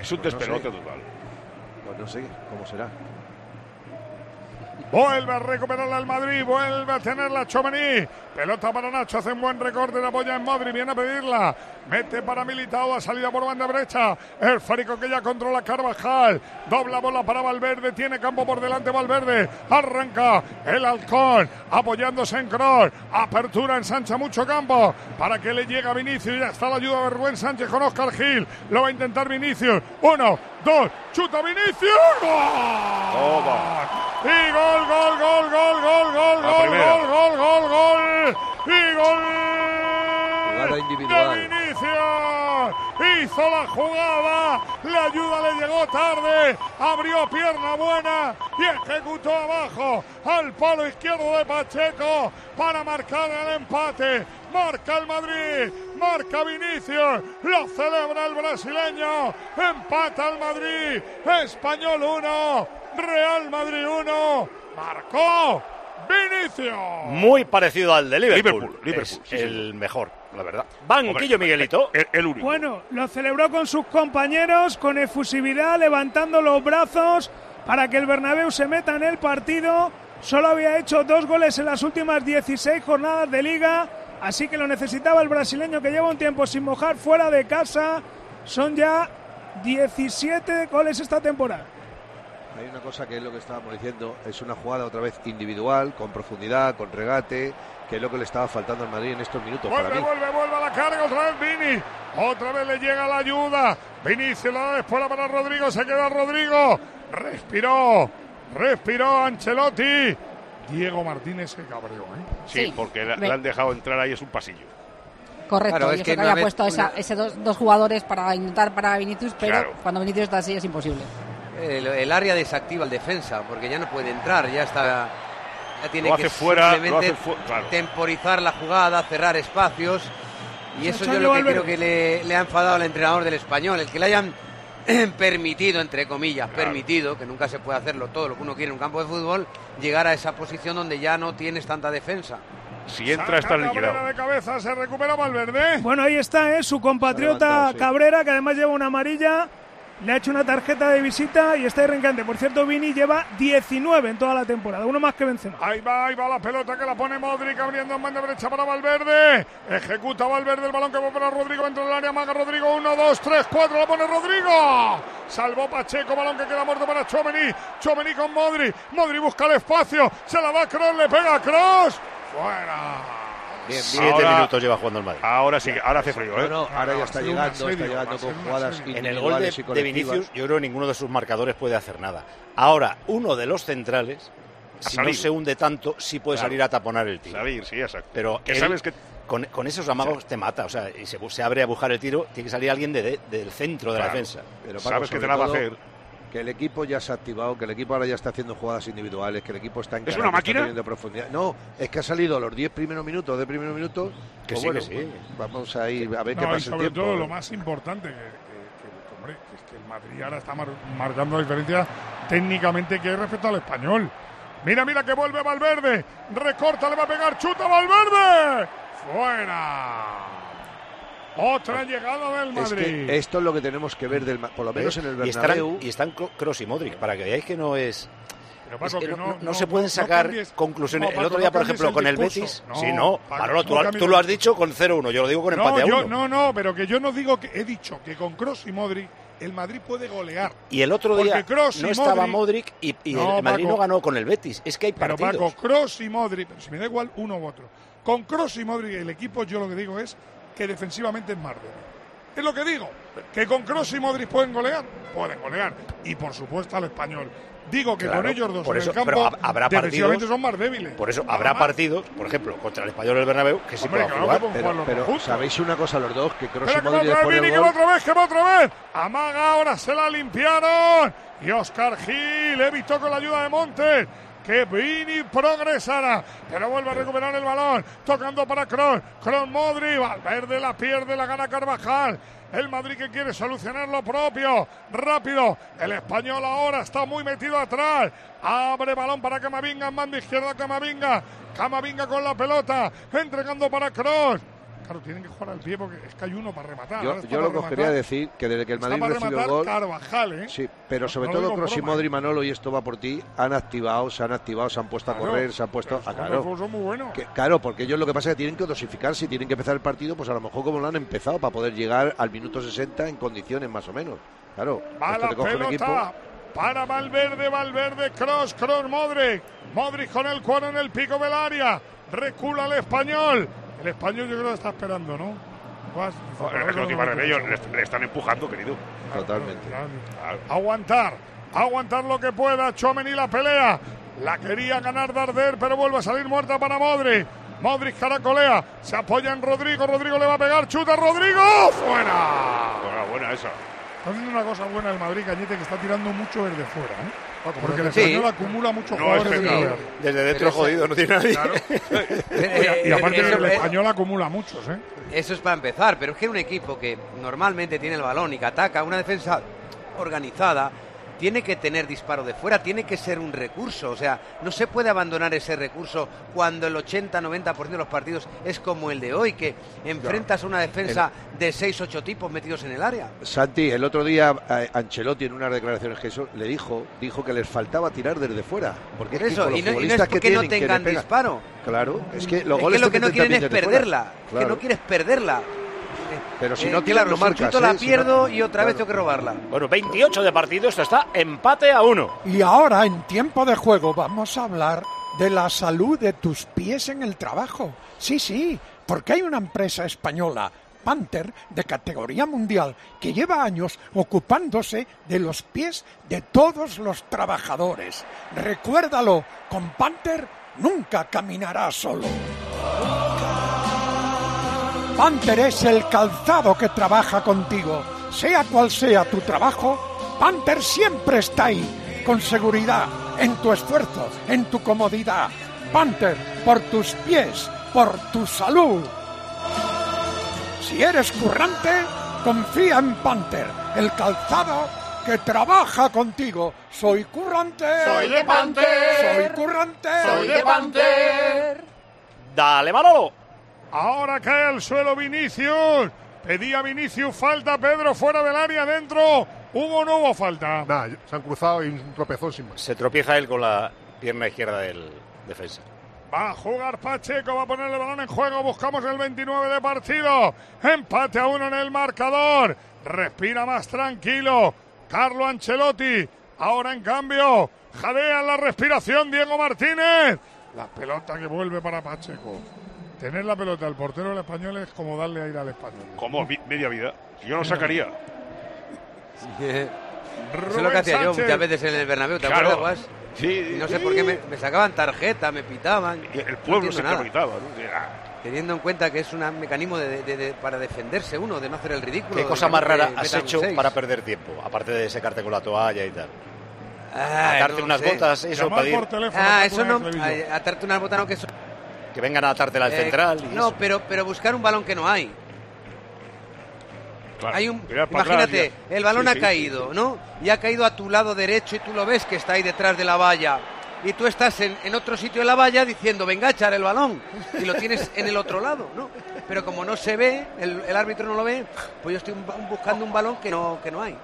Es un Pues no sé. despelote total. No sé cómo será. Vuelve a recuperarla el Madrid, vuelve a tenerla Chomení. Pelota para Nacho, hace un buen recorte, la apoya en Madrid, viene a pedirla. Mete para Militao, a salida por banda derecha. El Férico que ya controla Carvajal. Dobla bola para Valverde, tiene campo por delante Valverde. Arranca el halcón, apoyándose en Kroos. Apertura en Sancha, mucho campo. Para que le llegue a Vinicius, ya está la ayuda de Rubén Sánchez con Oscar Gil. Lo va a intentar Vinicius. Uno, dos, chuta Vinicius. ¡Gol! Y gol, gol, gol, gol, gol, gol, gol, primera. gol, gol, gol, Y gol. Individual. De Vinicius. Hizo la jugada. La ayuda le llegó tarde. Abrió pierna buena y ejecutó abajo al palo izquierdo de Pacheco para marcar el empate. Marca el Madrid. Marca Vinicius. Lo celebra el brasileño. Empata el Madrid. Español 1. Real Madrid 1. Marcó Muy parecido al de Liverpool. Liverpool, Liverpool, Es sí, el mejor, la verdad. Banquillo Hombre, Miguelito. El, el único. Bueno, lo celebró con sus compañeros, con efusividad, levantando los brazos para que el Bernabéu se meta en el partido. Solo había hecho dos goles en las últimas 16 jornadas de liga, así que lo necesitaba el brasileño que lleva un tiempo sin mojar fuera de casa. Son ya 17 goles esta temporada. Hay una cosa que es lo que estábamos diciendo, es una jugada otra vez individual, con profundidad, con regate, que es lo que le estaba faltando al Madrid en estos minutos para Vuelve, mí. vuelve, vuelve a la carga otra vez Vini. Otra vez le llega la ayuda. Vinicius la da después para Rodrigo. Se queda Rodrigo. Respiró. Respiró Ancelotti. Diego Martínez se cabreó. ¿eh? Sí, Sí. porque la- le han dejado entrar ahí, es un pasillo. Correcto, Claro, y es eso que que, había vez- puesto esa- ese dos, dos jugadores para intentar para Vinicius, pero Claro. cuando Vinicius está así es imposible. El, el área desactiva al defensa, porque ya no puede entrar, ya está. Ya tiene Lo que fuera, simplemente lo hace fu- claro. temporizar la jugada, cerrar espacios. Y Se eso yo lo que creo que le, le ha enfadado al entrenador del español, el que le hayan permitido, entre comillas, permitido, que nunca se puede hacerlo todo lo que uno quiere en un campo de fútbol, llegar a esa posición donde ya no tienes tanta defensa. Si entra, está liquidado. de cabeza. Se recupera Valverde. Bueno, ahí está, ¿eh? su compatriota. Cabrera, que además lleva una amarilla. Le ha hecho una tarjeta de visita y está arrancante. Por cierto, Vini lleva 19 en toda la temporada, uno más que Benzema. Ahí va, ahí va la pelota que la pone Modric abriendo en banda derecha para Valverde. Ejecuta Valverde el balón que va para Rodrigo dentro del área. Maga Rodrigo. Uno, dos, tres, cuatro. La pone Rodrigo. Salvó Pacheco. Balón que queda muerto para Chomení. Chomení con Modric. Modric busca el espacio. Se la va a Kroos. Le pega a Kroos. Fuera. Bien, bien. Siete Ahora- minutos lleva jugando el Madrid. Ahora sí, que- ahora hace frío, ¿eh? no, ahora ya está llegando, está llegando con jugadas. En el gol de, de. Vinicius, yo creo que ninguno de sus marcadores puede hacer nada. Ahora, uno de los centrales, si no se hunde tanto, sí puede Claro. salir a taponar el tiro. Salir, sí, exacto. Pero que él, sabes que con, con esos amagos te mata. O sea, y se, se abre a buscar el tiro, tiene que salir alguien de, de- del centro de la defensa. Pero Paco, sabes que te la va a hacer. Que el equipo ya se ha activado, que el equipo ahora ya está haciendo jugadas individuales, que el equipo está en una máquina? teniendo profundidad. No, es que ha salido los 10 primeros minutos de primeros minutos. Que pues sí, bueno, que sí. pues vamos a ir a ver qué y pasa el sobre tiempo. todo lo más importante que, que- que, hombre, que es que el Madrid ahora está mar- marcando la diferencia técnicamente que hay respecto al español. Mira, mira que vuelve Valverde. Recorta, le va a pegar, chuta Valverde. Fuera. Otra llegada del Es Madrid. que esto es lo que tenemos que ver, del, por lo menos en el y están, Bernabéu. y están Kroos y Modric, para que veáis que no es... Pero, Paco, es que que no, no- no no- se pueden no sacar cambies- conclusiones. no, el otro día, no por ejemplo, el con el. Betis, No, sí, no, Paco, Manolo, tú, lo has dicho con 0-1, yo lo digo con No, empate a yo, uno. no, no, pero que yo no digo que he dicho que con Cross y Modric el Madrid puede golear. Y el otro Porque día Kroos y no estaba Modric- Modric y, y No, el Madrid Paco. no ganó con el Betis. Es que hay Pero partidos. Paco, Cross y Modric, pero si me da igual uno u otro. Con Cross y Modric el equipo yo lo que digo es que defensivamente es más débil. Es lo que digo. Que con Cross y Modric pueden golear. Pueden golear. Y por supuesto al español. Digo que Claro, con ellos dos por en eso, el campo pero hab- habrá defensivamente partidos- son más débiles. Por eso habrá más. partidos, por ejemplo, contra el español del Bernabéu, que sí Hombre, claro jugar. que Pero, juntos. sabéis una cosa los dos, que Kroos y que Modric otra después vez, del Vini, que va otra vez, que va otra vez. Amaga, ahora se la limpiaron. Y Oscar Gil, he visto con la ayuda de Montes. Que Vini progresará, pero vuelve a recuperar el balón, tocando para Kroos, Kroos Modric, Valverde la pierde, la gana Carvajal, el Madrid que quiere solucionar lo propio, rápido, el español ahora está muy metido atrás, abre balón para Camavinga, en mando izquierda Camavinga, Camavinga con la pelota, entregando para Kroos, Claro, tienen que jugar al pie porque es que hay uno para rematar. Yo, lo que os quería decir, que desde que el Madrid recibió el gol... Carvajal, ¿eh? Sí, pero sobre No todo Kroos y. Modric, Manolo, y esto va por ti, han activado, se han activado, se han puesto a correr, se han puesto... a son claro, muy buenos. que- claro, porque ellos lo que pasa es que tienen que dosificarse y tienen que empezar el partido, pues a lo mejor como lo han empezado, para poder llegar al minuto 60 en condiciones más o menos. Claro, Va esto la te coge un equipo... pelota para Valverde, Valverde, Cross, Cross, Modric. Modric con el cuero en el pico del área. Recula el español. El español yo creo que está esperando, ¿no? Vas- Es que no tiene remedio, le, le están empujando, querido. Totalmente. Aguantar, aguantar lo que pueda. Chomeni la pelea. La quería ganar Darder, pero vuelve a salir muerta para Modric. Modric caracolea, se apoya en Rodrigo, Rodrigo le va a pegar, chuta Rodrigo, fuera. buena esa. Está haciendo una cosa buena el Madrid, Cañete, que está tirando mucho desde fuera. ¿eh? Porque el Sí. español acumula muchos No, jugadores de. Desde dentro jodido, no tiene nadie. Y, y aparte Eso- el eh, español acumula muchos, ¿eh? Eso es para empezar, pero es que un equipo que normalmente tiene el balón y que ataca, una defensa organizada, tiene que tener disparo de fuera, tiene que ser un recurso. O sea, no se puede abandonar ese recurso cuando el 80-90% de los partidos es como el de hoy, que enfrentas a una defensa de 6-8 tipos metidos en el área. Santi, el otro día eh, Ancelotti en unas declaraciones que eso le dijo, dijo que les faltaba tirar desde fuera. Porque Por es que eso, y no, y no es que no que tengan disparo. Claro, es que los es goles que lo que no quieren es fuera. perderla, es que Claro. no quieres perderla. Pero si Eh, no tiras, claro, si marcas. la ¿eh? Si no- pierdo y otra vez tengo que robarla. Bueno, 28 de partido, esto está empate a uno. Y ahora, en tiempo de juego, vamos a hablar de la salud de tus pies en el trabajo. Sí, sí, porque hay una empresa española, Panther, de categoría mundial, que lleva años ocupándose de los pies de todos los trabajadores. Recuérdalo, con Panther nunca caminarás solo. Panther es el calzado que trabaja contigo. Sea cual sea tu trabajo, Panther siempre está ahí, con seguridad, en tu esfuerzo, en tu comodidad. Panther, por tus pies, por tu salud. Si eres currante, confía en Panther, el calzado que trabaja contigo. Soy currante. Soy de Panther. Soy currante. Soy de Panther. Dale, Manolo. Ahora cae al suelo Vinicius. Pedía Vinicius falta, Pedro fuera del área, dentro. ¿Hubo o no hubo falta? Nada, se han cruzado y un tropezón sin más. Se tropieza él con la pierna izquierda del defensa. Va a jugar Pacheco, va a poner el balón en juego. Buscamos el 29 de partido. Empate a uno en el marcador. Respira más tranquilo. Carlo Ancelotti. Ahora en cambio, jadea la respiración Diego Martínez. La pelota que vuelve para Pacheco. Tener la pelota al portero del español es como darle aire al español. Como media vida. Yo no sacaría. Eso es lo que hacía yo muchas veces en el Bernabéu, ¿te Claro. acuerdas, Guas? Sí, Y no sé por qué me, me sacaban tarjeta, me pitaban. El No pueblo se quitaba, ¿no? Teniendo en cuenta que es un mecanismo de, de- de- para defenderse uno, de no hacer el ridículo. ¿Qué cosa más te rara has hecho para perder tiempo? Aparte de secarte con la toalla y tal. Ay, Atarte no unas sé. botas, eso, por teléfono. Ah, eso no. Atarte unas botas no, que eso. Que vengan a atártela al eh, central. y no, eso. pero, pero buscar un balón que no hay. claro, Hay un, atrás imagínate, el balón Sí, ha sí, caído, ¿no? Y ha caído a tu lado derecho y tú lo ves que está ahí detrás de la valla. Y tú estás en, en otro sitio de la valla diciendo, venga a echar el balón. Y lo tienes en el otro lado, ¿no? Pero como no se ve, el, el árbitro no lo ve, pues yo estoy un- buscando un balón que no, que no hay.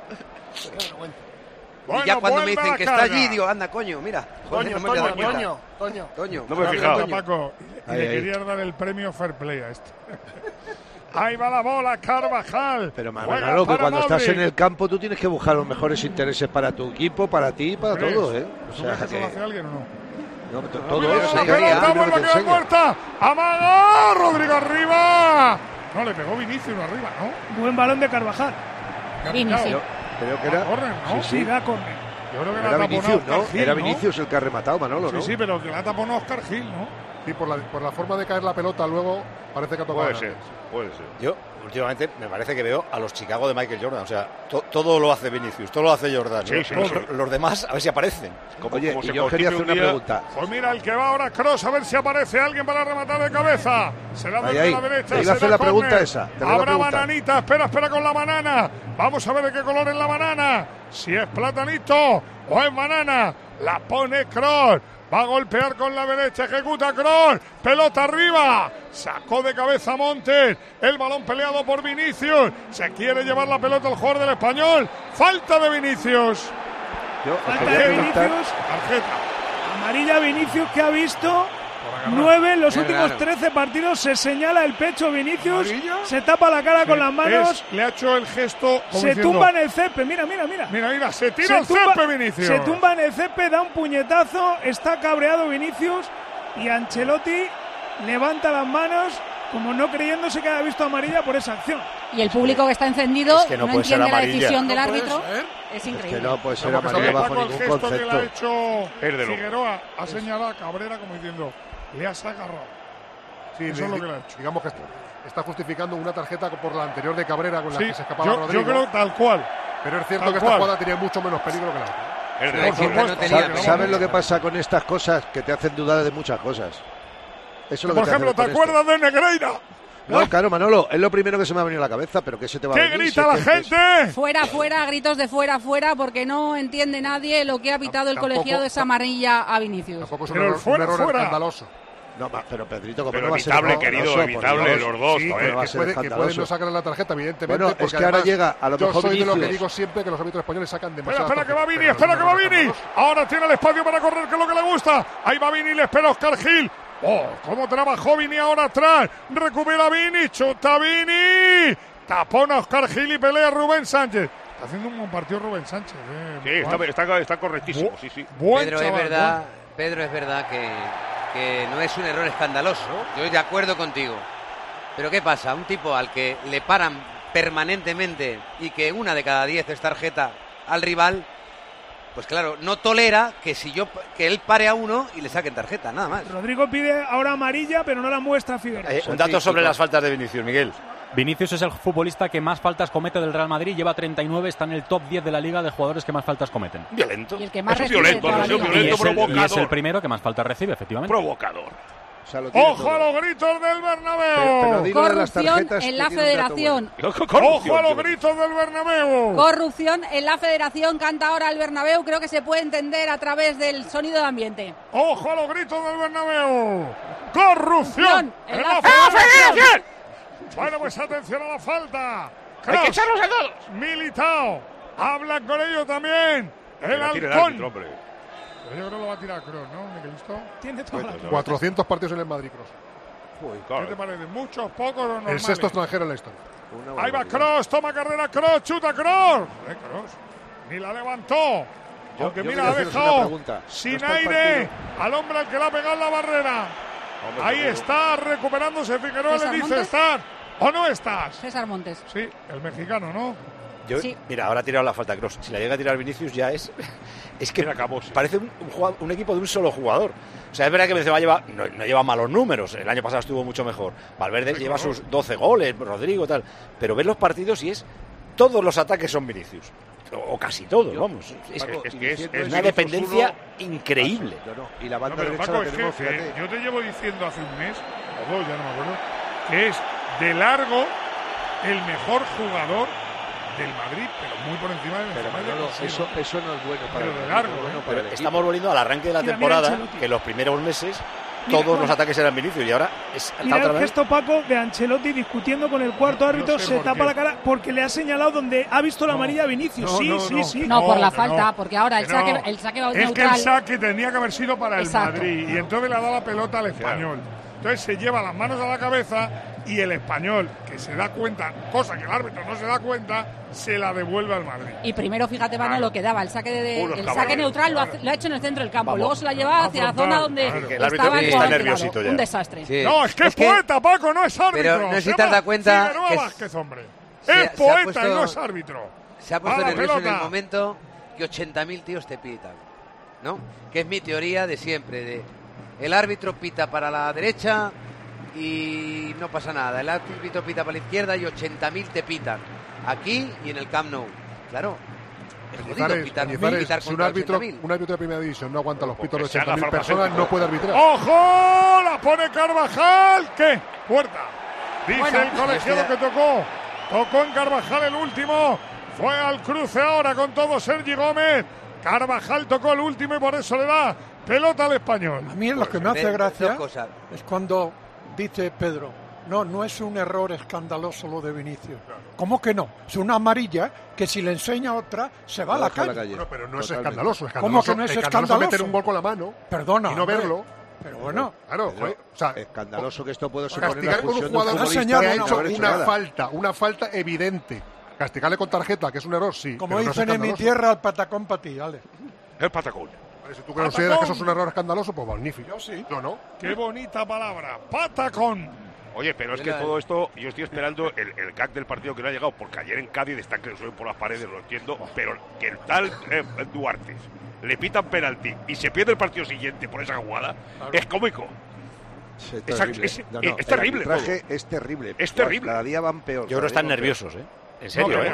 Bueno, y ya cuando me dicen que está allí, digo, anda, coño, mira. joder, Toño, no me había dado Toño, cuenta. Toño, Toño. Toño. No me he fijado. Paco. Ahí, le ahí. querías dar el premio Fair Play a este. Ahí va la bola, Carvajal. Pero Manolo, que cuando estás en el campo tú tienes que buscar los mejores intereses para tu equipo, para ti y para ¿Crees? todo, ¿eh? O ¿Tú sea, crees que eso lo que- hace alguien o no? no, to- no, todo eso. La pelota vuelve a quedar. Amaga, Rodrigo arriba. No, le pegó Vinicius arriba, ¿no? Buen balón de Carvajal. Vinicius. Creo que era. Córner, ¿no? Sí, Sí, sí. da córner. Yo creo que la Era taponó Vinicius, ¿no? Gil, Era ¿no? Vinicius el que ha rematado, Manolo, Sí, ¿no? sí, pero que la taponó Oscar Gil, ¿no? Sí, por la, por la forma de caer la pelota luego parece que ha tocado. Puede ser, puede ser. Yo, últimamente, me parece que veo a los Chicago de Michael Jordan. O sea, to- todo lo hace Vinicius, todo lo hace Jordan. Sí, ¿no? sí, los, sí. los demás, a ver si aparecen. Como- Oye, como y se yo quería hacer una día- pregunta. Pues mira el que va ahora Cross, a ver si aparece alguien para rematar de cabeza. Se la Ahí, ahí. la derecha. Te iba a hacer la pregunta esa, te Habrá preguntar. bananita, espera, espera con la banana. Vamos a ver de qué color es la banana. Si es platanito o es banana. La pone Cross. Va a golpear con la derecha, ejecuta Cross. Pelota arriba. Sacó de cabeza Montes. El balón peleado por Vinicius. Se quiere llevar la pelota el jugador del español. Falta de Vinicius. Yo Falta de Vinicius. Tarjeta. Amarilla Vinicius que ha visto nueve en los últimos raro. 13 partidos. Se señala el pecho Vinicius. ¿Amarilla? Se tapa la cara con las manos. Es- le ha hecho el gesto. como Se diciendo, tumba en el césped. Mira, mira, mira. Mira, mira, se tira Se el tumba- césped, Vinicius. Se tumba en el césped, da un puñetazo, está cabreado Vinicius y Ancelotti levanta las manos como no creyéndose que haya visto amarilla por esa acción. Y el público que está encendido Es que no entiende la decisión del árbitro. ser. Es Que increíble. no puede ser amarilla bajo ningún gesto que le ha concepto. hecho Es. Figueroa ha señalado a Cabrera como diciendo, le has agarrado. Sí, Eso es lo que le ha hecho. Digamos que está, está justificando una tarjeta por la anterior de Cabrera con la Sí, que se escapaba yo, Rodrigo. yo creo tal cual. pero es cierto tal que cual. esta jugada tenía mucho menos peligro que la otra. De no ¿Sabes lo que pasa con estas cosas? Que te hacen dudar de muchas cosas. Eso es lo Por que ejemplo, ¿te esto. acuerdas de Negreira? No, claro, Manolo, es lo primero que se me ha venido a la cabeza, pero ¿qué se te va a ¿Qué venir? grita Si la que gente? Fuera, fuera, gritos de fuera, fuera, porque no entiende nadie lo que ha pitado el colegiado esa amarilla a Vinicius. Tampoco es un error fuera. escandaloso. No, pero Pedrito, ¿cómo Pero no va a ser evitable, escandaloso? querido, evitable, los dos. Sí, que a puede, pueden no sacar la tarjeta, evidentemente. Bueno, es que ahora además llega, a lo yo mejor soy de lo que digo siempre, que los árbitros españoles sacan Espera, demasiado. espera que va Vini, espera que va Vini. Ahora tiene el espacio para correr, que es lo que le gusta. Ahí va Vini, le espera Oscar Gil. Oh, cómo trabajó Vini ahora atrás. Recupera Vini, chuta Vini. Tapona Oscar Gil y pelea Rubén Sánchez. Está haciendo un buen partido Rubén Sánchez. eh. Sí, está, está, está correctísimo, sí, sí. Buen Pedro, chaval, es verdad, Pedro, es verdad que, que no es un error escandaloso. Yo estoy de acuerdo contigo. Pero ¿qué pasa? Un tipo al que le paran permanentemente y que una de cada diez es tarjeta al rival, pues claro, no tolera que si yo que él pare a uno y le saquen tarjeta, nada más. Rodrigo pide ahora amarilla, pero no la muestra Figueroa. Eh, un dato sobre las faltas de Vinicius, Miguel. Vinicius es el futbolista que más faltas comete del Real Madrid, lleva 39, está en el top 10 de la liga de jugadores que más faltas cometen. Violento. Y el que más es violento, es. Y violento, el, y es el primero que más faltas recibe, efectivamente. Provocador. O sea, lo tiene Ojo a los gritos del Bernabéu. Pero- pero de Corrupción en la federación. Ojo a los gritos del Bernabéu. Corrupción en la federación, canta ahora el Bernabéu, creo que se puede entender a través del sonido de ambiente. Ojo a los gritos del Bernabéu. Corrupción en en la la federación. Bueno, pues atención a la falta. Hay que Cross, echarlos a todos. Militao. Hablan con ellos también. El halcón. yo creo que lo va a tirar Kroos, ¿no, Miguelito? Tiene toda la 400 partidos en el Madrid, Cross. ¿Qué te parece? ¿Muchos, pocos o normales? El sexto extranjero en la historia. Ahí va. Cross, toma carrera Cross, chuta Cross. Eh, Cross. Ni la levantó. Yo- Aunque yo mira, ha dejado sin ¿No está el aire partido? al hombre al que le ha pegado la barrera. Hombre, Ahí está recuperándose Figueroa, le dice, Montes. ¿Estás o no estás? César Montes. Sí, el mexicano, ¿no? Yo- Sí. Mira, ahora ha tirado la falta Cross. Si la llega a tirar Vinicius ya es. Es que acabó, sí. parece un, un jugador- un equipo de un solo jugador. O sea, es verdad que Benzema lleva, no, no lleva malos números. El año pasado estuvo mucho mejor. Valverde lleva sus 12 goles, Rodrigo tal. Pero ves los partidos y es. Todos los ataques son Vinicius. O, o casi todos, vamos. Es, Paco, Es que es, diciendo es una dependencia uno. increíble. No, Y la banda derecha Paco, la es tenemos, que, eh, fíjate. yo te llevo diciendo hace un mes, o dos, ya no me acuerdo, que es de largo el mejor jugador del Madrid, pero muy por encima de Pero Casillas. eso, eso no es bueno para Pero el largo, es bueno ¿eh? para el equipo. Estamos volviendo al arranque de la Mira, mira temporada, Ancelotti. que los primeros meses Mira, todos los ataques eran Vinicius y ahora es Mira otra el vez. gesto Paco de Ancelotti discutiendo con el cuarto árbitro, sé se por tapa qué. la cara porque le ha señalado donde ha visto la No. amarilla a Vinicius. No, sí, no, sí, no. sí. No, por la falta, no, porque ahora el que saque, no. el saque Es que el saque tenía que haber sido para el Exacto. Madrid y entonces le ha dado la pelota al español. Entonces se lleva las manos a la cabeza y el español, que se da cuenta, cosa que el árbitro no se da cuenta, se la devuelve al Madrid. Y primero, fíjate, Mano, lo que daba. El saque, de, Unos el saque neutral lo, hace- lo ha hecho en el centro del campo. Vamos. Luego se la llevaba hacia la zona donde claro. El árbitro estaba el está nerviosito ya. Un desastre. Sí. No, es que es, Es que- poeta, Paco, no es árbitro. Pero no sé si te cuenta que es- Vázquez, hombre. se es ha- ha poeta y puesto- no es árbitro. Se ha puesto nervioso en el pelota. momento que 80.000 tíos te pitan, ¿no? Que es mi teoría de siempre, de el árbitro pita para la derecha y no pasa nada. El árbitro pita para la izquierda y 80.000 te pitan. Aquí y en el Camp Nou. Claro. Es jodido pitar, pitar si un árbitro, 80.000. un árbitro de primera división no aguanta los pitos de se haga 80.000 farmacéutico. personas, no puede arbitrar. ¡Ojo! La pone Carvajal. ¿Qué? Puerta. Dice Bueno, el colegiado estoy que tocó. Tocó en Carvajal el último. Fue al cruce ahora con todo Sergi Gómez. Carvajal tocó el último y por eso le da pelota al español. A mí lo que me hace gracia es cuando dice Pedro, no, no es un error escandaloso lo de Vinicius. ¿Cómo que no? Es una amarilla que si le enseña otra se va a la calle. Bueno, pero no es Totalmente. escandaloso. ¿Cómo escandaloso que no es escandaloso escandaloso? meter un gol con la mano Perdona. y no hombre. verlo. Pero bueno, Claro, Pedro, joder, o sea, Escandaloso que esto puede suponer castigar con un jugador que ha hecho una nada. falta, una falta evidente. Castigarle con tarjeta, que es un error, sí. como no dicen en mi escandaloso. tierra, al patacón para ti, Ale. El patacón. Vale, Si tú consideras que eso es un error escandaloso, pues magnífico. Yo sí. Yo no. Qué bonita palabra. Patacón. Oye, pero es que todo esto, yo estoy esperando el, el gag del partido que no ha llegado, porque ayer en Cádiz están que le suben por las paredes, lo entiendo, pero que el tal eh, Duarte le pitan penalti y se pierde el partido siguiente por esa jugada, es cómico. Es terrible. es- no, terrible es terrible. Es terrible. Cada día van peor. Yo creo que están nerviosos, ¿eh? En serio, No, ¿eh?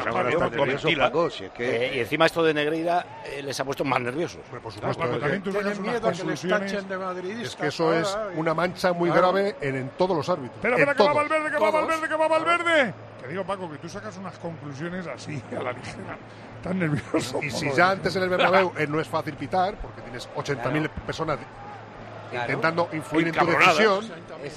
que. Paco, si es que- Eh, y encima esto de Negreira eh, les ha puesto más nerviosos. Hombre, por Claro, supuesto. Que- también tú unas miedo a que les tachen de. Es que eso es una mancha muy Claro. grave en, en todos los árbitros. Espera, espera, que va. Valverde, que va. Valverde, que va Valverde. Te digo, Paco, que tú sacas unas conclusiones así, a la ligera. Tan nervioso. Y si ya antes en el Bernabéu eh, no es fácil pitar, porque tienes 80.000 personas Claro. intentando influir en tu decisión,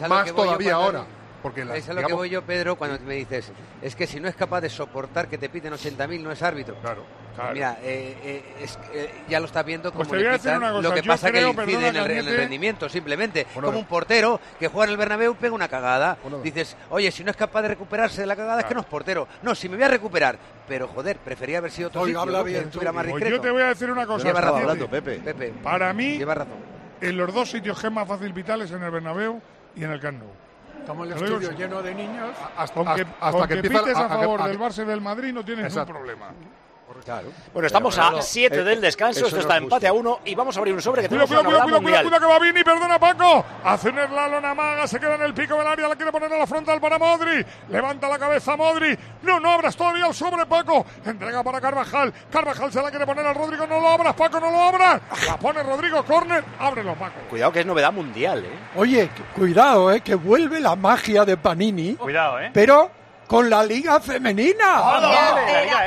más que todavía ahora. Porque la- Es a lo que voy yo, Pedro, cuando me dices, es que si no es capaz de soportar que te piten 80.000, no es árbitro. Claro. Claro. Mira, eh, eh, es- eh, ya lo estás viendo Pues como te voy le a decir pitan. una cosa, Lo que pasa que creo, le incide en el, en el Cañete. rendimiento, simplemente. Bueno, como un portero que juega en el Bernabéu pega una cagada. Bueno, Dices, oye, si no es capaz de recuperarse de la cagada, es que no es portero. No, si me voy a recuperar. Pero, joder, prefería haber sido otro Oye, sitio, habla ¿no? bien que estuviera tú. más Pues discreto. yo te voy a decir una cosa. Lleva razón. hablando, Pepe. Pepe, Para mí, lleva razón. en los dos sitios que es más fácil vital es en el Bernabéu y en el Camp Nou. Estamos en el estudio lleno de niños. Hasta, Con que, hasta- hasta que que pites a, a- a- favor a- del Barça y del Madrid no tienes Exacto. ningún problema. Claro. Bueno, estamos a Manolo, 7 eh, del descanso, esto no está es empate a justo. 1 y vamos a abrir un sobre que Cuidado, tenemos cuidado, cuidado, cuidado, mundial. cuidado, que va Vini, perdona Paco. Hace un la maga, se queda en el pico del área, la quiere poner a la frontal para Modri. Levanta la cabeza Modri. No, no abras todavía el sobre, Paco. Entrega para Carvajal. Carvajal se la quiere poner al Rodrigo. No lo abras, Paco, no lo abras. La pone Rodrigo, córner. Ábrelo, Paco. Cuidado que es novedad mundial, ¿eh? Oye, cu- cuidado, eh, que vuelve la magia de Panini, Cuidado, ¿eh? pero con la Liga Femenina.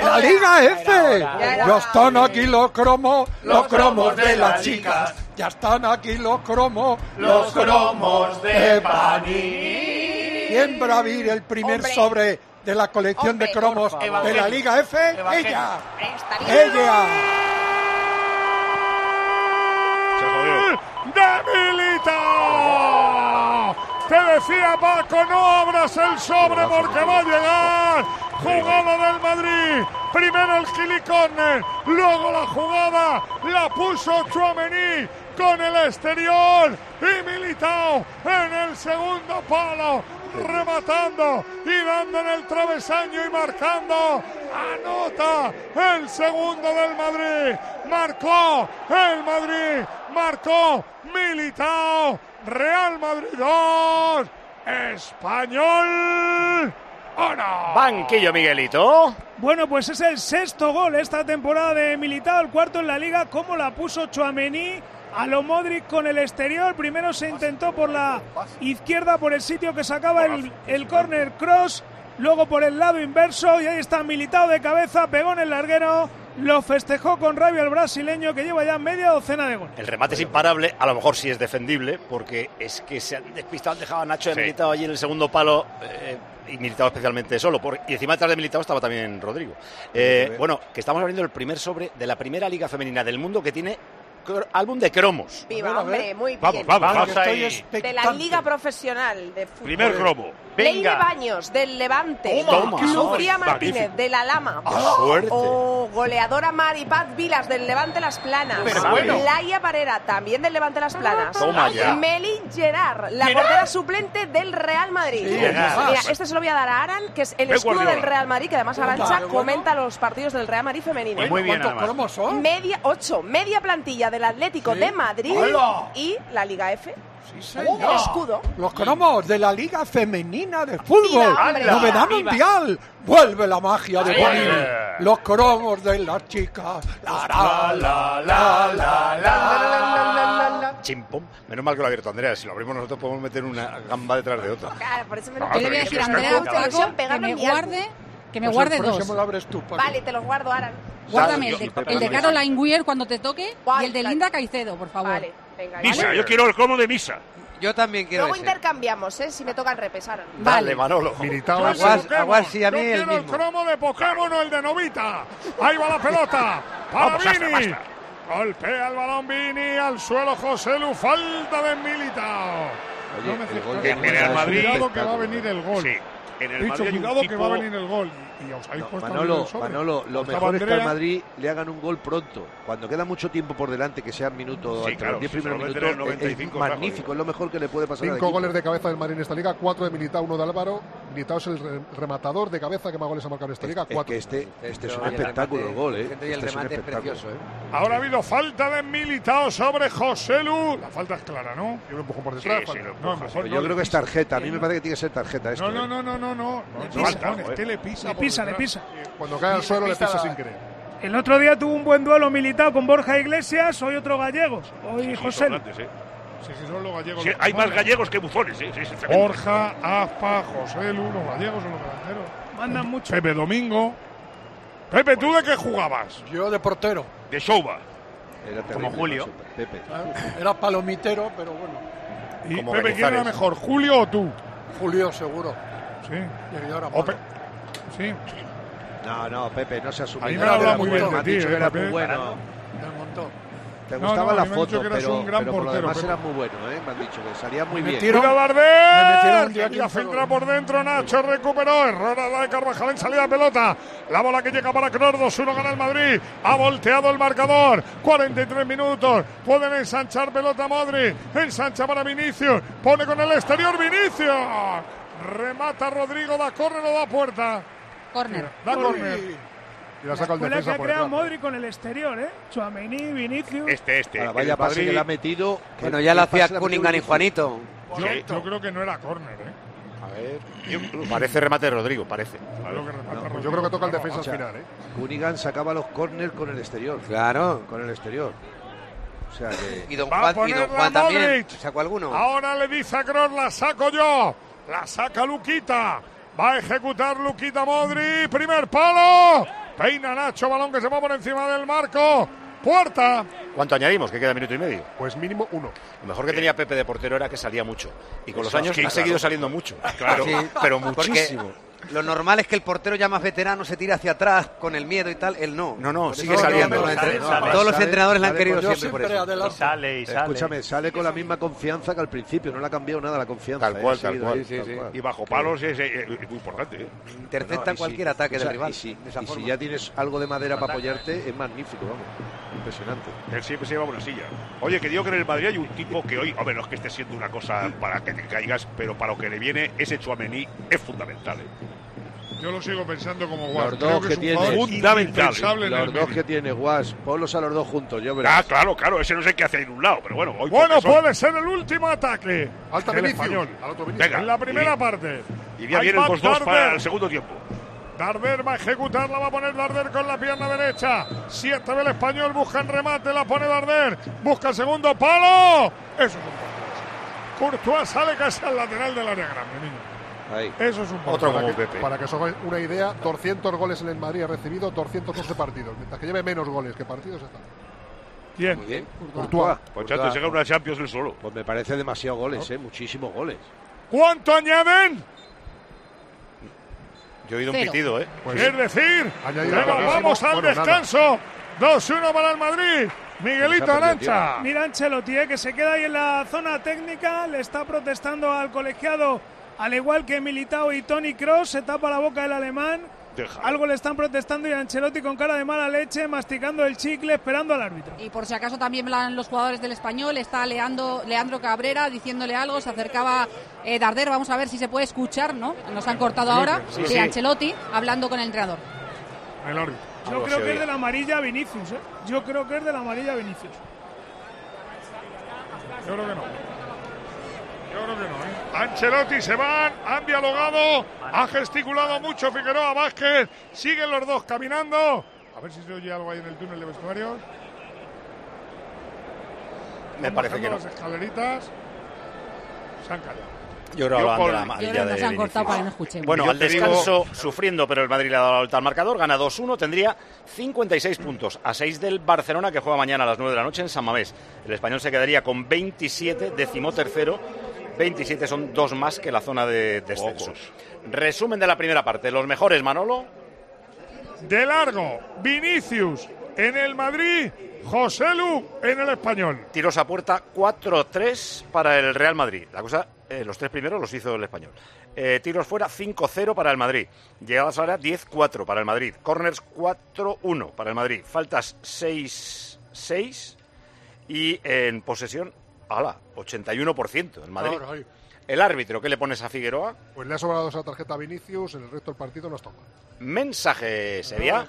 La Liga F. Ya están aquí los cromos, los cromos de las chicas. Ya están aquí los cromos, los cromos de Panini. ¿Quién va a abrir el primer Hombre. sobre de la colección Hombre, de cromos de la Liga F? Evangelio. Ella. Ella. Se decía Paco, no abras el sobre porque va a llegar. Jugada del Madrid. Primero el gilicorner, luego la jugada la puso Chouameni con el exterior y Militao en el segundo palo rematando y dando en el travesaño y marcando. Anota el segundo del Madrid. Marcó el Madrid. Marcó Militao. Real Madrid 2. Español 1. Banquillo, Miguelito. Bueno, pues es el sexto gol esta temporada de Militao, el cuarto en la liga, como la puso Chuamení a lo Modric con el exterior. Primero se intentó por la izquierda, por el sitio que sacaba el, el corner cross, luego por el lado inverso y ahí está Militao de cabeza, pegó en el larguero, lo festejó con rabia el brasileño que lleva ya media docena de goles. El remate es imparable, a lo mejor sí es defendible, porque es que se han despistado, han dejado a Nacho de Sí. Militao allí en el segundo palo, eh, y Militao especialmente solo. Por, y encima detrás de Militao estaba también Rodrigo. Eh, bueno, que estamos abriendo el primer sobre de la primera liga femenina del mundo que tiene álbum de cromos. Viva, A ver, a ver. hombre, muy Vamos, bien. vamos, Vamos vamos. De la Liga Profesional de Fútbol. Primer cromo. Leire. Baños, del Levante. Toma. Martínez, de la Lama. ¡Qué suerte! O goleadora Maripaz Vilas, del Levante Las Planas. Pero bueno. Laia Parera, también del Levante Las Planas. Toma ya. Melín Gerard, la portera suplente del Real Madrid. Mira, este se lo voy a dar a Aran, que es el Pep escudo Guardiola. del Real Madrid, que además Arancha comenta los partidos del Real Madrid femenino. Muy bien, ¿Cuántos además. cromos son? Media, ocho, media plantilla del Atlético Sí. de Madrid ¡Hala! y la Liga F. Sí, El señor. escudo. Los cromos de la Liga Femenina de Fútbol. Viva, Novedad viva. mundial. Vuelve la magia de. Los cromos de las chicas. La, la, la, la, la, la. Chimpom. Menos mal que lo ha abierto Andrea. Si lo abrimos nosotros podemos meter una gamba detrás de otra. Claro, por eso me lo No, Yo le voy a decir a Andrea que me guarde, que me Pues guarde el dos. lo abres tú, Paco. Vale, te los guardo, Aran. Guárdame el Yo- de, y el de. Caroline Weir cuando te toque y el de. Linda Caicedo, por favor. Vale, venga. Misa, ¿vale? yo quiero el cromo de misa. Yo también quiero Luego ese. intercambiamos, ¿eh? Si me tocan repes, Aran. Dale, Manolo. Militao Aguas- aguas, sí, a mí Yo el quiero el mismo. cromo de Pokémon o el de Novita. Ahí va la pelota. Para Vini. Golpea el balón Vini al suelo José Lu. Falta de Militao. Oye, No me el gol acerques. de En el Madrid- Cuidado que va a venir el gol. Sí. En el He dicho, Madrid cuidado que va a venir el gol. Y, y os habéis No, puesto a Manolo, lo mejor es que al. Madrid le hagan un gol pronto. Cuando queda mucho tiempo por delante, que sean minutos, Sí, entre claro, los 10 si se primeros lo minutos, meten en el es- 95 es está magnífico, es lo mejor que le puede pasar Cinco goles de cabeza del Madrid en esta liga, cuatro de Militao, uno de Álvaro. Militao es el re- rematador de cabeza que más goles ha marcado en esta liga, Es cuatro. que este, este es un espectáculo remate- el gol, ¿eh? el Este es un es precioso, ¿eh? Ahora ha habido falta de Militao sobre José Lu. La falta es clara, ¿no? Y un empujón por detrás. sí, falta. lo No, empuja. mejor Pero no yo creo que es tarjeta. A mí me parece que tiene que ser tarjeta esto. No, no, ¿eh? no, no, no, no. Le No, pisa. Falta, es que le pisa. Pisa, le pisa. Cuando cae al suelo le pisa sin querer. El otro día tuvo un buen duelo militar con Borja Iglesias, hoy otro gallegos. Hoy Sí, sí, José. son grandes. Sí, sí, son los gallegos. Sí, los que hay más gallegos que buzones, ¿eh? Sí, sí, tremendo. Borja, Aspa, José Lu, los gallegos son los delanteros. Mandan mucho. Pepe Domingo. Pepe, ¿tú de qué jugabas? Yo de portero. De Shouba. Era terrible, Como Julio. Pepe. Era palomitero, pero bueno. Y Como Pepe, ¿quién era mejor, Julio o tú? Julio seguro. Sí. Y yo era O malo. Pe- sí. No, no, Pepe, no se asume. A mí me Era muy bien bueno, de ti, dicho eh, que era Pepe. muy bueno. Del montón. Te No, gustaba no, la foto, que pero, pero por lo demás era muy bueno, ¿eh? Me han dicho que salía muy Me bien. Darder. Y la 15 filtra goles. por dentro. Nacho recuperó. Error a la de Carvajal en salida de pelota. La bola que llega para Kroos. 2-1 gana el Madrid. Ha volteado el marcador. 43 minutos. Pueden ensanchar pelota Modri. Ensancha para Vinicius. Pone con el exterior Vinicius. Remata Rodrigo. Da córner o da puerta. Córner. Da córner. Y la saca el Escuela que defensa ha creado detrás. Modri con el exterior, ¿eh? Chuamení, Vinicius. Este, este. Ahora, El vaya pase Madrid- que le ha metido. Bueno, ya lo hacía Cunningham y. Juanito. Yo, yo creo que no era córner, ¿eh? A ver. parece remate de Rodrigo, parece. Creo que Pues Rodrigo. yo creo que toca el defensa O al final, ¿eh? Cunningham sacaba los corners con el exterior. Claro. Con el exterior. O sea que. Y Don Va Juan, y don Juan también. Modric. ¿Sacó alguno? Ahora le dice a Kroos, la saco yo. La saca Luquita. Va a ejecutar Luquita Modri. Primer palo. Peina Nacho, balón que se va por encima del marco. Puerta. ¿Cuánto añadimos? Que queda minuto y medio. Pues mínimo uno. Lo mejor que tenía Pepe de portero era que salía mucho. Y con los años sí, ha claro. seguido saliendo mucho. Claro. Pero, Sí, pero porque muchísimo. Lo normal es que el portero ya más veterano se tire hacia atrás con el miedo y tal. Él no. No, no, sigue saliendo. Sale, sale, Todos los sale, entrenadores le han querido siempre por eso. Y sale, y sale. Escúchame, sale con la misma confianza que al principio, no le ha cambiado nada la confianza. Tal ¿eh? cual, tal cual. ahí, Sí, tal sí. cual. Y bajo palos es, eh, es muy importante. ¿eh? Intercepta cualquier si- ataque o sea, del rival. Y si, de y si ya tienes algo de madera para apoyarte, es magnífico, vamos. Impresionante. Él siempre se lleva una silla. Oye, que digo que en el Madrid hay un tipo que hoy, hombre, no es que esté siendo una cosa para que te caigas, pero para lo que le viene, ese Chuamení es fundamental. ¿eh? Yo lo sigo pensando como Guas. Los Creo dos que que es un tiene. Fundamental. indispensable en el Los dos que tiene, Guas, ponlos a los dos juntos, yo Ah, verás. claro, claro, ese no sé qué hace en un lado, pero bueno, hoy Bueno, son- puede ser el último ataque. Alta del español. Al otro Vinicius. Venga. En la primera Y- parte. Ahí bien el va 2-2 para el segundo tiempo. Darder va a ejecutar, la va a poner Darder con la pierna derecha. Siete ve el español, busca el remate, la pone Darder. Busca el segundo palo. Eso es un portero. Courtois sale casi al lateral del área grande, niño. Ahí. Eso es un portero. Otro Para como que, Pepe. para que os hagáis una idea, 200 goles en el Madrid ha recibido 212 partidos. Mientras que lleve menos goles que partidos está. ¿Quién? Muy bien. Courtois. Pues chato, gana una Champions el solo. Pues me parece demasiado goles, ¿eh? Muchísimos goles. ¿Cuánto añaden? Yo he oído un pitido, ¿eh? Pues es decir, rapidísimo. vamos al Bueno, descanso. 2-1 para el Madrid. Miguelito Arancha. Mira Ancelotti, eh, que se queda ahí en la zona técnica, le está protestando al colegiado, al igual que Militao y Tony Cross, se tapa la boca el alemán. Algo le están protestando y Ancelotti con cara de mala leche, masticando el chicle, esperando al árbitro. Y por si acaso también hablan los jugadores del español, está Leandro, Leandro Cabrera diciéndole algo, se acercaba eh, Darder, vamos a ver si se puede escuchar, ¿no? Nos han cortado ahora, Sí. Ancelotti hablando con el entrenador. El árbitro. Yo creo que es de la amarilla Vinicius, ¿eh? Yo creo que es de la amarilla Vinicius. Yo creo que no. Yo creo que no, ¿eh? Ancelotti se van, han dialogado, ha gesticulado mucho Figueroa Vázquez, siguen los dos caminando. A ver si se oye algo ahí en el túnel de vestuarios. Me parece que no. Las escaleritas se han callado. Yo creo que la amarilla de han cortado para que no escuchemos. Bueno, Yo al digo- descanso, sufriendo, pero el Madrid le ha dado la vuelta al marcador, gana 2-1, tendría 56 puntos, a 6 del Barcelona, que juega mañana a las 9 de la noche en San Mamés. El español se quedaría con 27, decimotercero, 27 son dos más que la zona de descenso. Resumen de la primera parte, los mejores, Manolo. De largo, Vinicius en el Madrid, José Lu en el español. Tiros a puerta 4-3 para el Real Madrid. La cosa, eh, los tres primeros los hizo el español. Eh, tiros fuera 5-0 para el Madrid. Llegadas ahora 10-4 para el Madrid. Corners 4-1 para el Madrid. Faltas 6-6 y en posesión, ala, 81% el Madrid. Ahora, ahí. El árbitro, ¿qué le pones a Figueroa? Pues le ha sobrado esa tarjeta a Vinicius, en el resto del partido nos toca. Mensaje sería.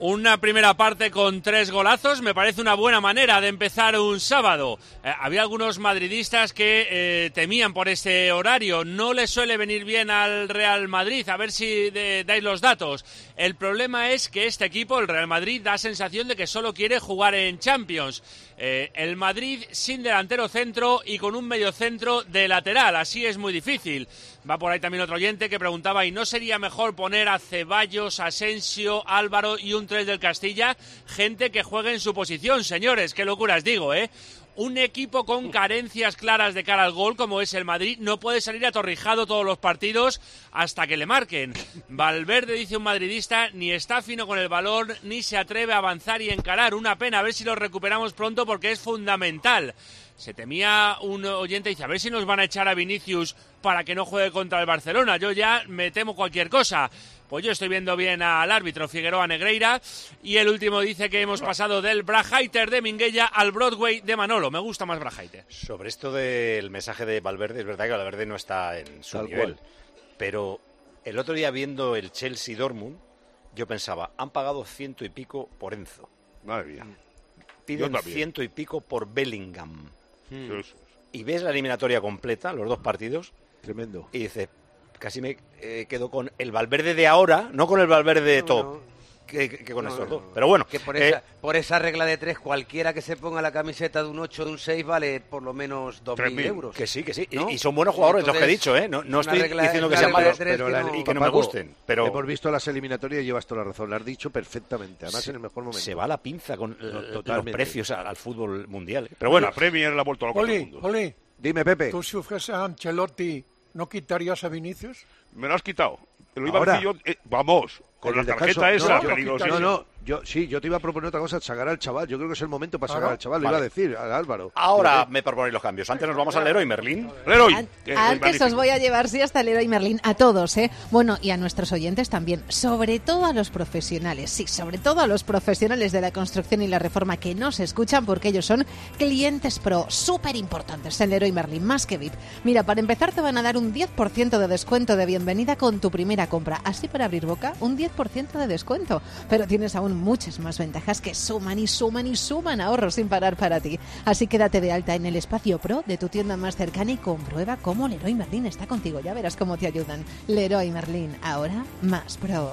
Una primera parte con tres golazos me parece una buena manera de empezar un sábado. Eh, había algunos madridistas que eh, temían por este horario. No le suele venir bien al Real Madrid. A ver si dais los datos. El problema es que este equipo, el Real Madrid, da sensación de que solo quiere jugar en Champions. Eh, el Madrid sin delantero centro y con un medio centro de lateral. Así es muy difícil. Va por ahí también otro oyente que preguntaba, ¿y no sería mejor poner a Ceballos, Asensio, Álvaro y un 3 del Castilla? Gente que juegue en su posición, señores. Qué locuras digo, ¿eh? Un equipo con carencias claras de cara al gol, como es el Madrid, no puede salir atorrijado todos los partidos hasta que le marquen. Valverde, dice un madridista, ni está fino con el balón, ni se atreve a avanzar y encarar. Una pena, a ver si lo recuperamos pronto porque es fundamental. Se temía un oyente, dice, a ver si nos van a echar a Vinicius para que no juegue contra el Barcelona. Yo ya me temo cualquier cosa. Pues yo estoy viendo bien al árbitro Figueroa Negreira y el último dice que hemos pasado del Brajaiter de Minguella al Broadway de Manolo. Me gusta más Brajaiter. Sobre esto del mensaje de Valverde, es verdad que Valverde no está en su Tal nivel. cual. Pero el otro día viendo el Chelsea Dortmund, yo pensaba, han pagado ciento y pico por Enzo. Madre mía. Piden ciento y pico por Bellingham. Es. Y ves la eliminatoria completa, los dos partidos, Tremendo. y dices, casi me eh, quedo con el Valverde de ahora, no con el Valverde top, no. Que, que con No, estos no, dos. Pero bueno, Que por eh, esa, por esa regla de tres, cualquiera que se ponga la camiseta de un 8 de un 6 vale por lo menos 2.000 3.000. euros. que sí, que sí. Y- ¿no? Y, son buenos jugadores los que he Entonces, dicho, ¿eh? No, no estoy regla- diciendo que sean malos Pero que la- no- y que no me gusten. Pero Hemos visto las eliminatorias y llevas toda la razón. Lo has dicho perfectamente. Además, se- en el mejor momento. se va la pinza con eh, los precios al, al fútbol mundial. ¿eh? Pero bueno, la Premier la ha vuelto loco Oli, mundo. Oli, Dime, Pepe. tú si ofreces a Ancelotti, ¿no quitarías a Vinicius? Me lo has quitado. Lo iba Ahora. a decir yo. eh, vamos, con la tarjeta esa. no, yo, sí, yo te iba a proponer otra cosa, sacar al chaval. Yo creo que es el momento para sacar Claro. al chaval. Lo iba a decir a Álvaro. ahora me proponéis los cambios. Antes nos vamos al Leroy Merlín. Leroy, An- eh, Antes os voy a llevar, sí, hasta Leroy Merlin, a todos, ¿eh? Bueno, y a nuestros oyentes también, sobre todo a los profesionales, sí, sobre todo a los profesionales de la construcción y la reforma que nos escuchan porque ellos son clientes pro, súper importantes en Leroy Merlin, más que VIP. Mira, para empezar te van a dar un 10% de descuento de bienvenida con tu primera compra. Así para abrir boca, un 10% de descuento. Pero tienes aún muchas más ventajas que suman y suman y suman ahorros sin parar para ti. Así que date de alta en el espacio pro de tu tienda más cercana y comprueba cómo Leroy Merlin está contigo. Ya verás cómo te ayudan. Leroy Merlin, ahora más pro.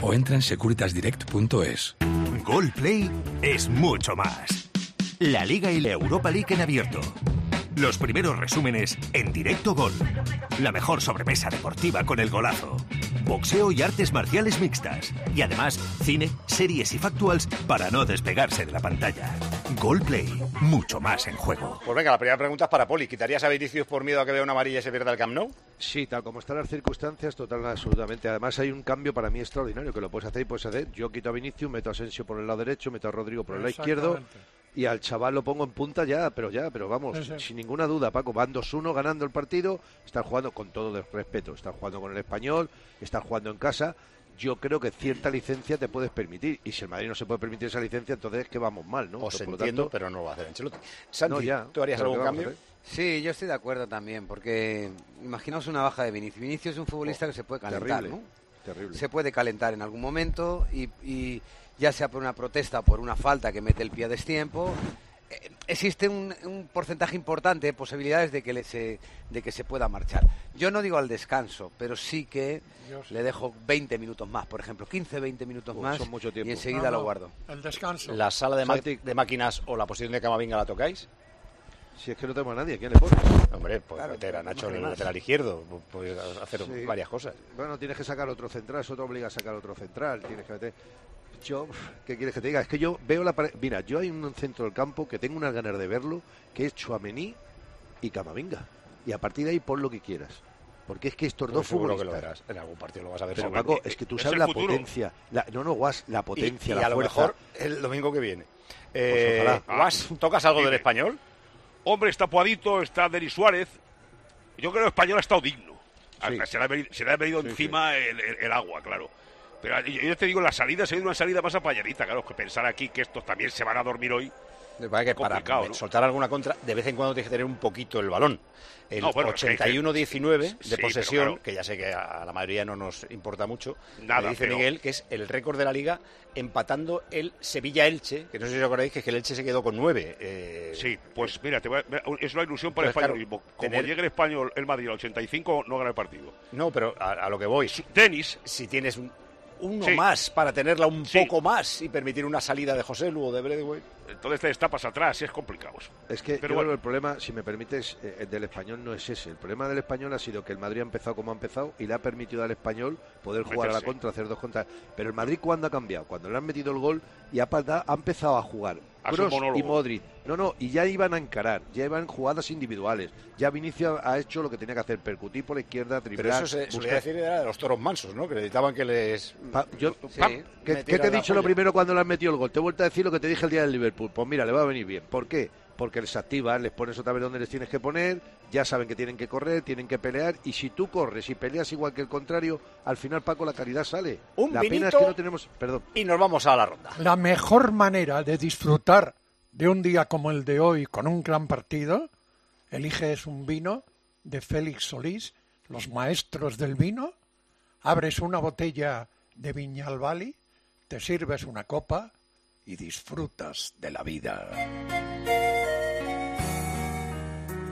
o entra en securitasdirect.es. Gold Play es mucho más. la Liga y la Europa League en abierto. Los primeros resúmenes en directo gol. La mejor sobremesa deportiva con el golazo. Boxeo y artes marciales mixtas. Y además, cine, series y factuals para no despegarse de la pantalla. Gol Play, mucho más en juego. Pues venga, la primera pregunta es para Poli. ¿Quitarías a Vinicius por miedo a que vea una amarilla y se pierda el Camp Nou? Sí, tal como están las circunstancias, total, absolutamente. Además, hay un cambio para mí extraordinario que lo puedes hacer y puedes hacer. Yo quito a Vinicius, meto a Asensio por el lado derecho, meto a Rodrigo por el lado izquierdo. Y al chaval lo pongo en punta ya, pero ya, pero vamos, Sí, sí. sin ninguna duda, Paco. Van 2-1 ganando el partido, están jugando con todo el respeto, están jugando con el español, están jugando en casa. Yo creo que cierta licencia te puedes permitir. Y si el Madrid no se puede permitir esa licencia, entonces es que vamos mal, ¿no? Os Entonces, entiendo, tanto- pero no lo va a hacer Ancelotti. Santi, No, ya, ¿tú harías algún ¿qué vamos a cambio? Sí, yo estoy de acuerdo también, porque imaginaos una baja de Vinicius. Vinicius es un futbolista que se puede calentar, terrible, ¿no? terrible. Se puede calentar en algún momento y, y ya sea por una protesta o por una falta que mete el pie a destiempo. Existe un, un porcentaje importante de posibilidades de que, le se, de que se pueda marchar. Yo no digo al descanso, pero sí que le dejo 20 minutos más, por ejemplo, 15, 20 minutos más son mucho tiempo. y enseguida No, lo guardo. El descanso. ¿La sala de, ma- de máquinas o la posición de Camavinga la tocáis? Si es que no tenemos a nadie, ¿quién le pone? Hombre, pues Claro, meter a Nacho en el lateral izquierdo. Puedes hacer Sí. varias cosas. Bueno, tienes que sacar otro central, eso te obliga a sacar otro central, tienes que meter... Yo, ¿qué quieres que te diga? Es que yo veo la pared... Mira, yo hay un centro del campo que tengo unas ganas de verlo, que es Chuamení y Camavinga. Y a partir de ahí pon lo que quieras. Porque es que estos Pues dos seguro que lo futbolistas... verás. En algún partido lo vas a ver. Pero. Paco, es que tú es sabes la futuro. potencia. la- no, no, Guas, la potencia, y, la a lo fuerza. mejor el domingo que viene. Eh, ojalá. Guas, ¿tocas algo del español? Hombre, está Puadito, está Denis Suárez. Yo creo que el español ha estado digno. Sí. Se le ha venido, se le ha venido Sí, encima El, el- el agua, claro. Pero yo te digo, la salida se ha ido una salida más apayadita, claro. Que pensar aquí que estos también se van a dormir hoy. Que para soltar alguna contra, de vez en cuando tienes que tener un poquito el balón. El No, bueno, es que- 81-19 de Sí, posesión, claro. que ya sé que a la mayoría no nos importa mucho, Nada, me dice pero- Miguel que es el récord de la liga empatando el Sevilla-Elche, que no sé si os acordáis que, es que el Elche se quedó con nueve. eh, Sí, pues mira, te voy a- es una ilusión para el Entonces, claro, españolismo. Como tener- llegue el español, el Madrid al 85, no gana el partido. No, pero a, a lo que voy, Denis, si tienes un- uno Sí. más para tenerla un Sí. poco más y permitir una salida de José Lu o de Bradway. entonces te destapas atrás y es complicado. eso. Es que Pero bueno. el problema, si me permites, eh, el del español no es ese. El problema del español ha sido que el Madrid ha empezado como ha empezado y le ha permitido al español poder jugar a la contra, hacer dos contras. Pero el Madrid, ¿cuándo ha cambiado? Cuando le han metido el gol y ha, ha empezado a jugar. Kroos y Modric. No, no, y ya iban a encarar, ya iban jugadas individuales. Ya Vinicius ha hecho lo que tenía que hacer, percutir por la izquierda, Pero driblar. eso se buscar- solía decir era de los toros mansos, ¿no? Que necesitaban que les... Pa- yo- Sí. pam, ¿qué, te he dicho lo primero cuando le has metido el gol? Te he vuelto a decir lo que te dije el día del Liverpool. Pues mira, le va a venir bien. ¿Por qué? Porque les activas, les pones otra vez donde les tienes que poner, ya saben que tienen que correr, tienen que pelear, y si tú corres y peleas igual que el contrario, al final, Paco, la calidad sale. Un la pena es vinito. que no tenemos... Perdón. Y nos vamos a la ronda. La mejor manera de disfrutar de un día como el de hoy con un gran partido, eliges un vino de Félix Solís, los maestros del vino, abres una botella de Viñalbali, te sirves una copa y disfrutas de la vida.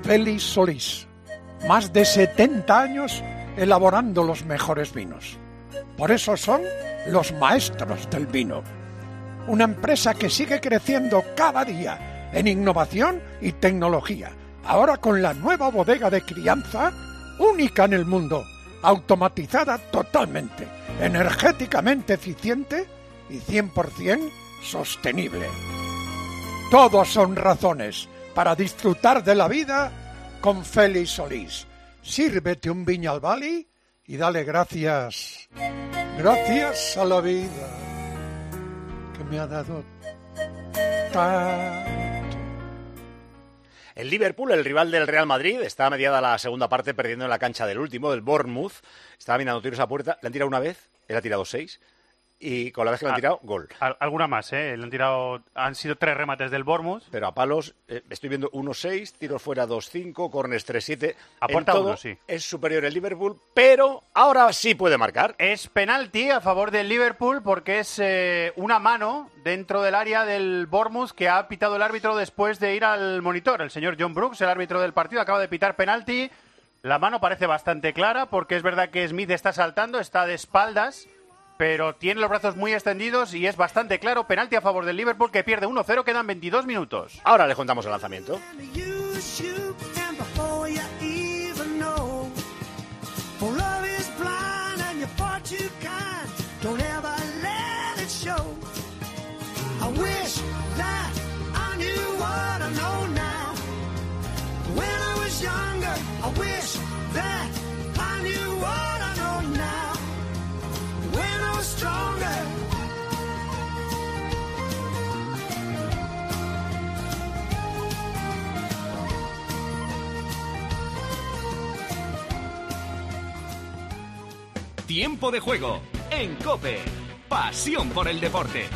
Félix Solís, más de 70 años elaborando los mejores vinos. Por eso son los maestros del vino una empresa que sigue creciendo cada día en innovación y tecnología. Ahora con la nueva bodega de crianza, única en el mundo, automatizada totalmente, energéticamente eficiente y 100% sostenible. Todos son razones para disfrutar de la vida con Félix Solís. Sírvete un Viñal Bali y dale gracias. Gracias a la vida que me ha dado tanto. El Liverpool, el rival del Real Madrid, está a mediada la segunda parte perdiendo en la cancha del último, del Bournemouth. Estaba mirando tiros a puerta, le han tirado una vez, él ha tirado seis. Y con la vez que le han Ah. tirado, gol. Al- alguna más, ¿eh? Le han tirado, han sido tres remates del Bournemouth. Pero a palos, eh, estoy viendo 1-6, tiros fuera 2-5, corners 3-7. A En puerta todo uno, sí. Es superior el Liverpool, pero ahora sí puede marcar. Es penalti a favor del Liverpool porque es eh, una mano dentro del área del Bournemouth que ha pitado el árbitro después de ir al monitor. El señor John Brooks, el árbitro del partido, acaba de pitar penalti. La mano parece bastante clara porque es verdad que Smith está saltando, está de espaldas pero tiene los brazos muy extendidos y es bastante claro. Penalti a favor del Liverpool que pierde 1-0, quedan 22 minutos. Ahora le contamos el lanzamiento. Tiempo de juego en Cope. Pasión por el deporte.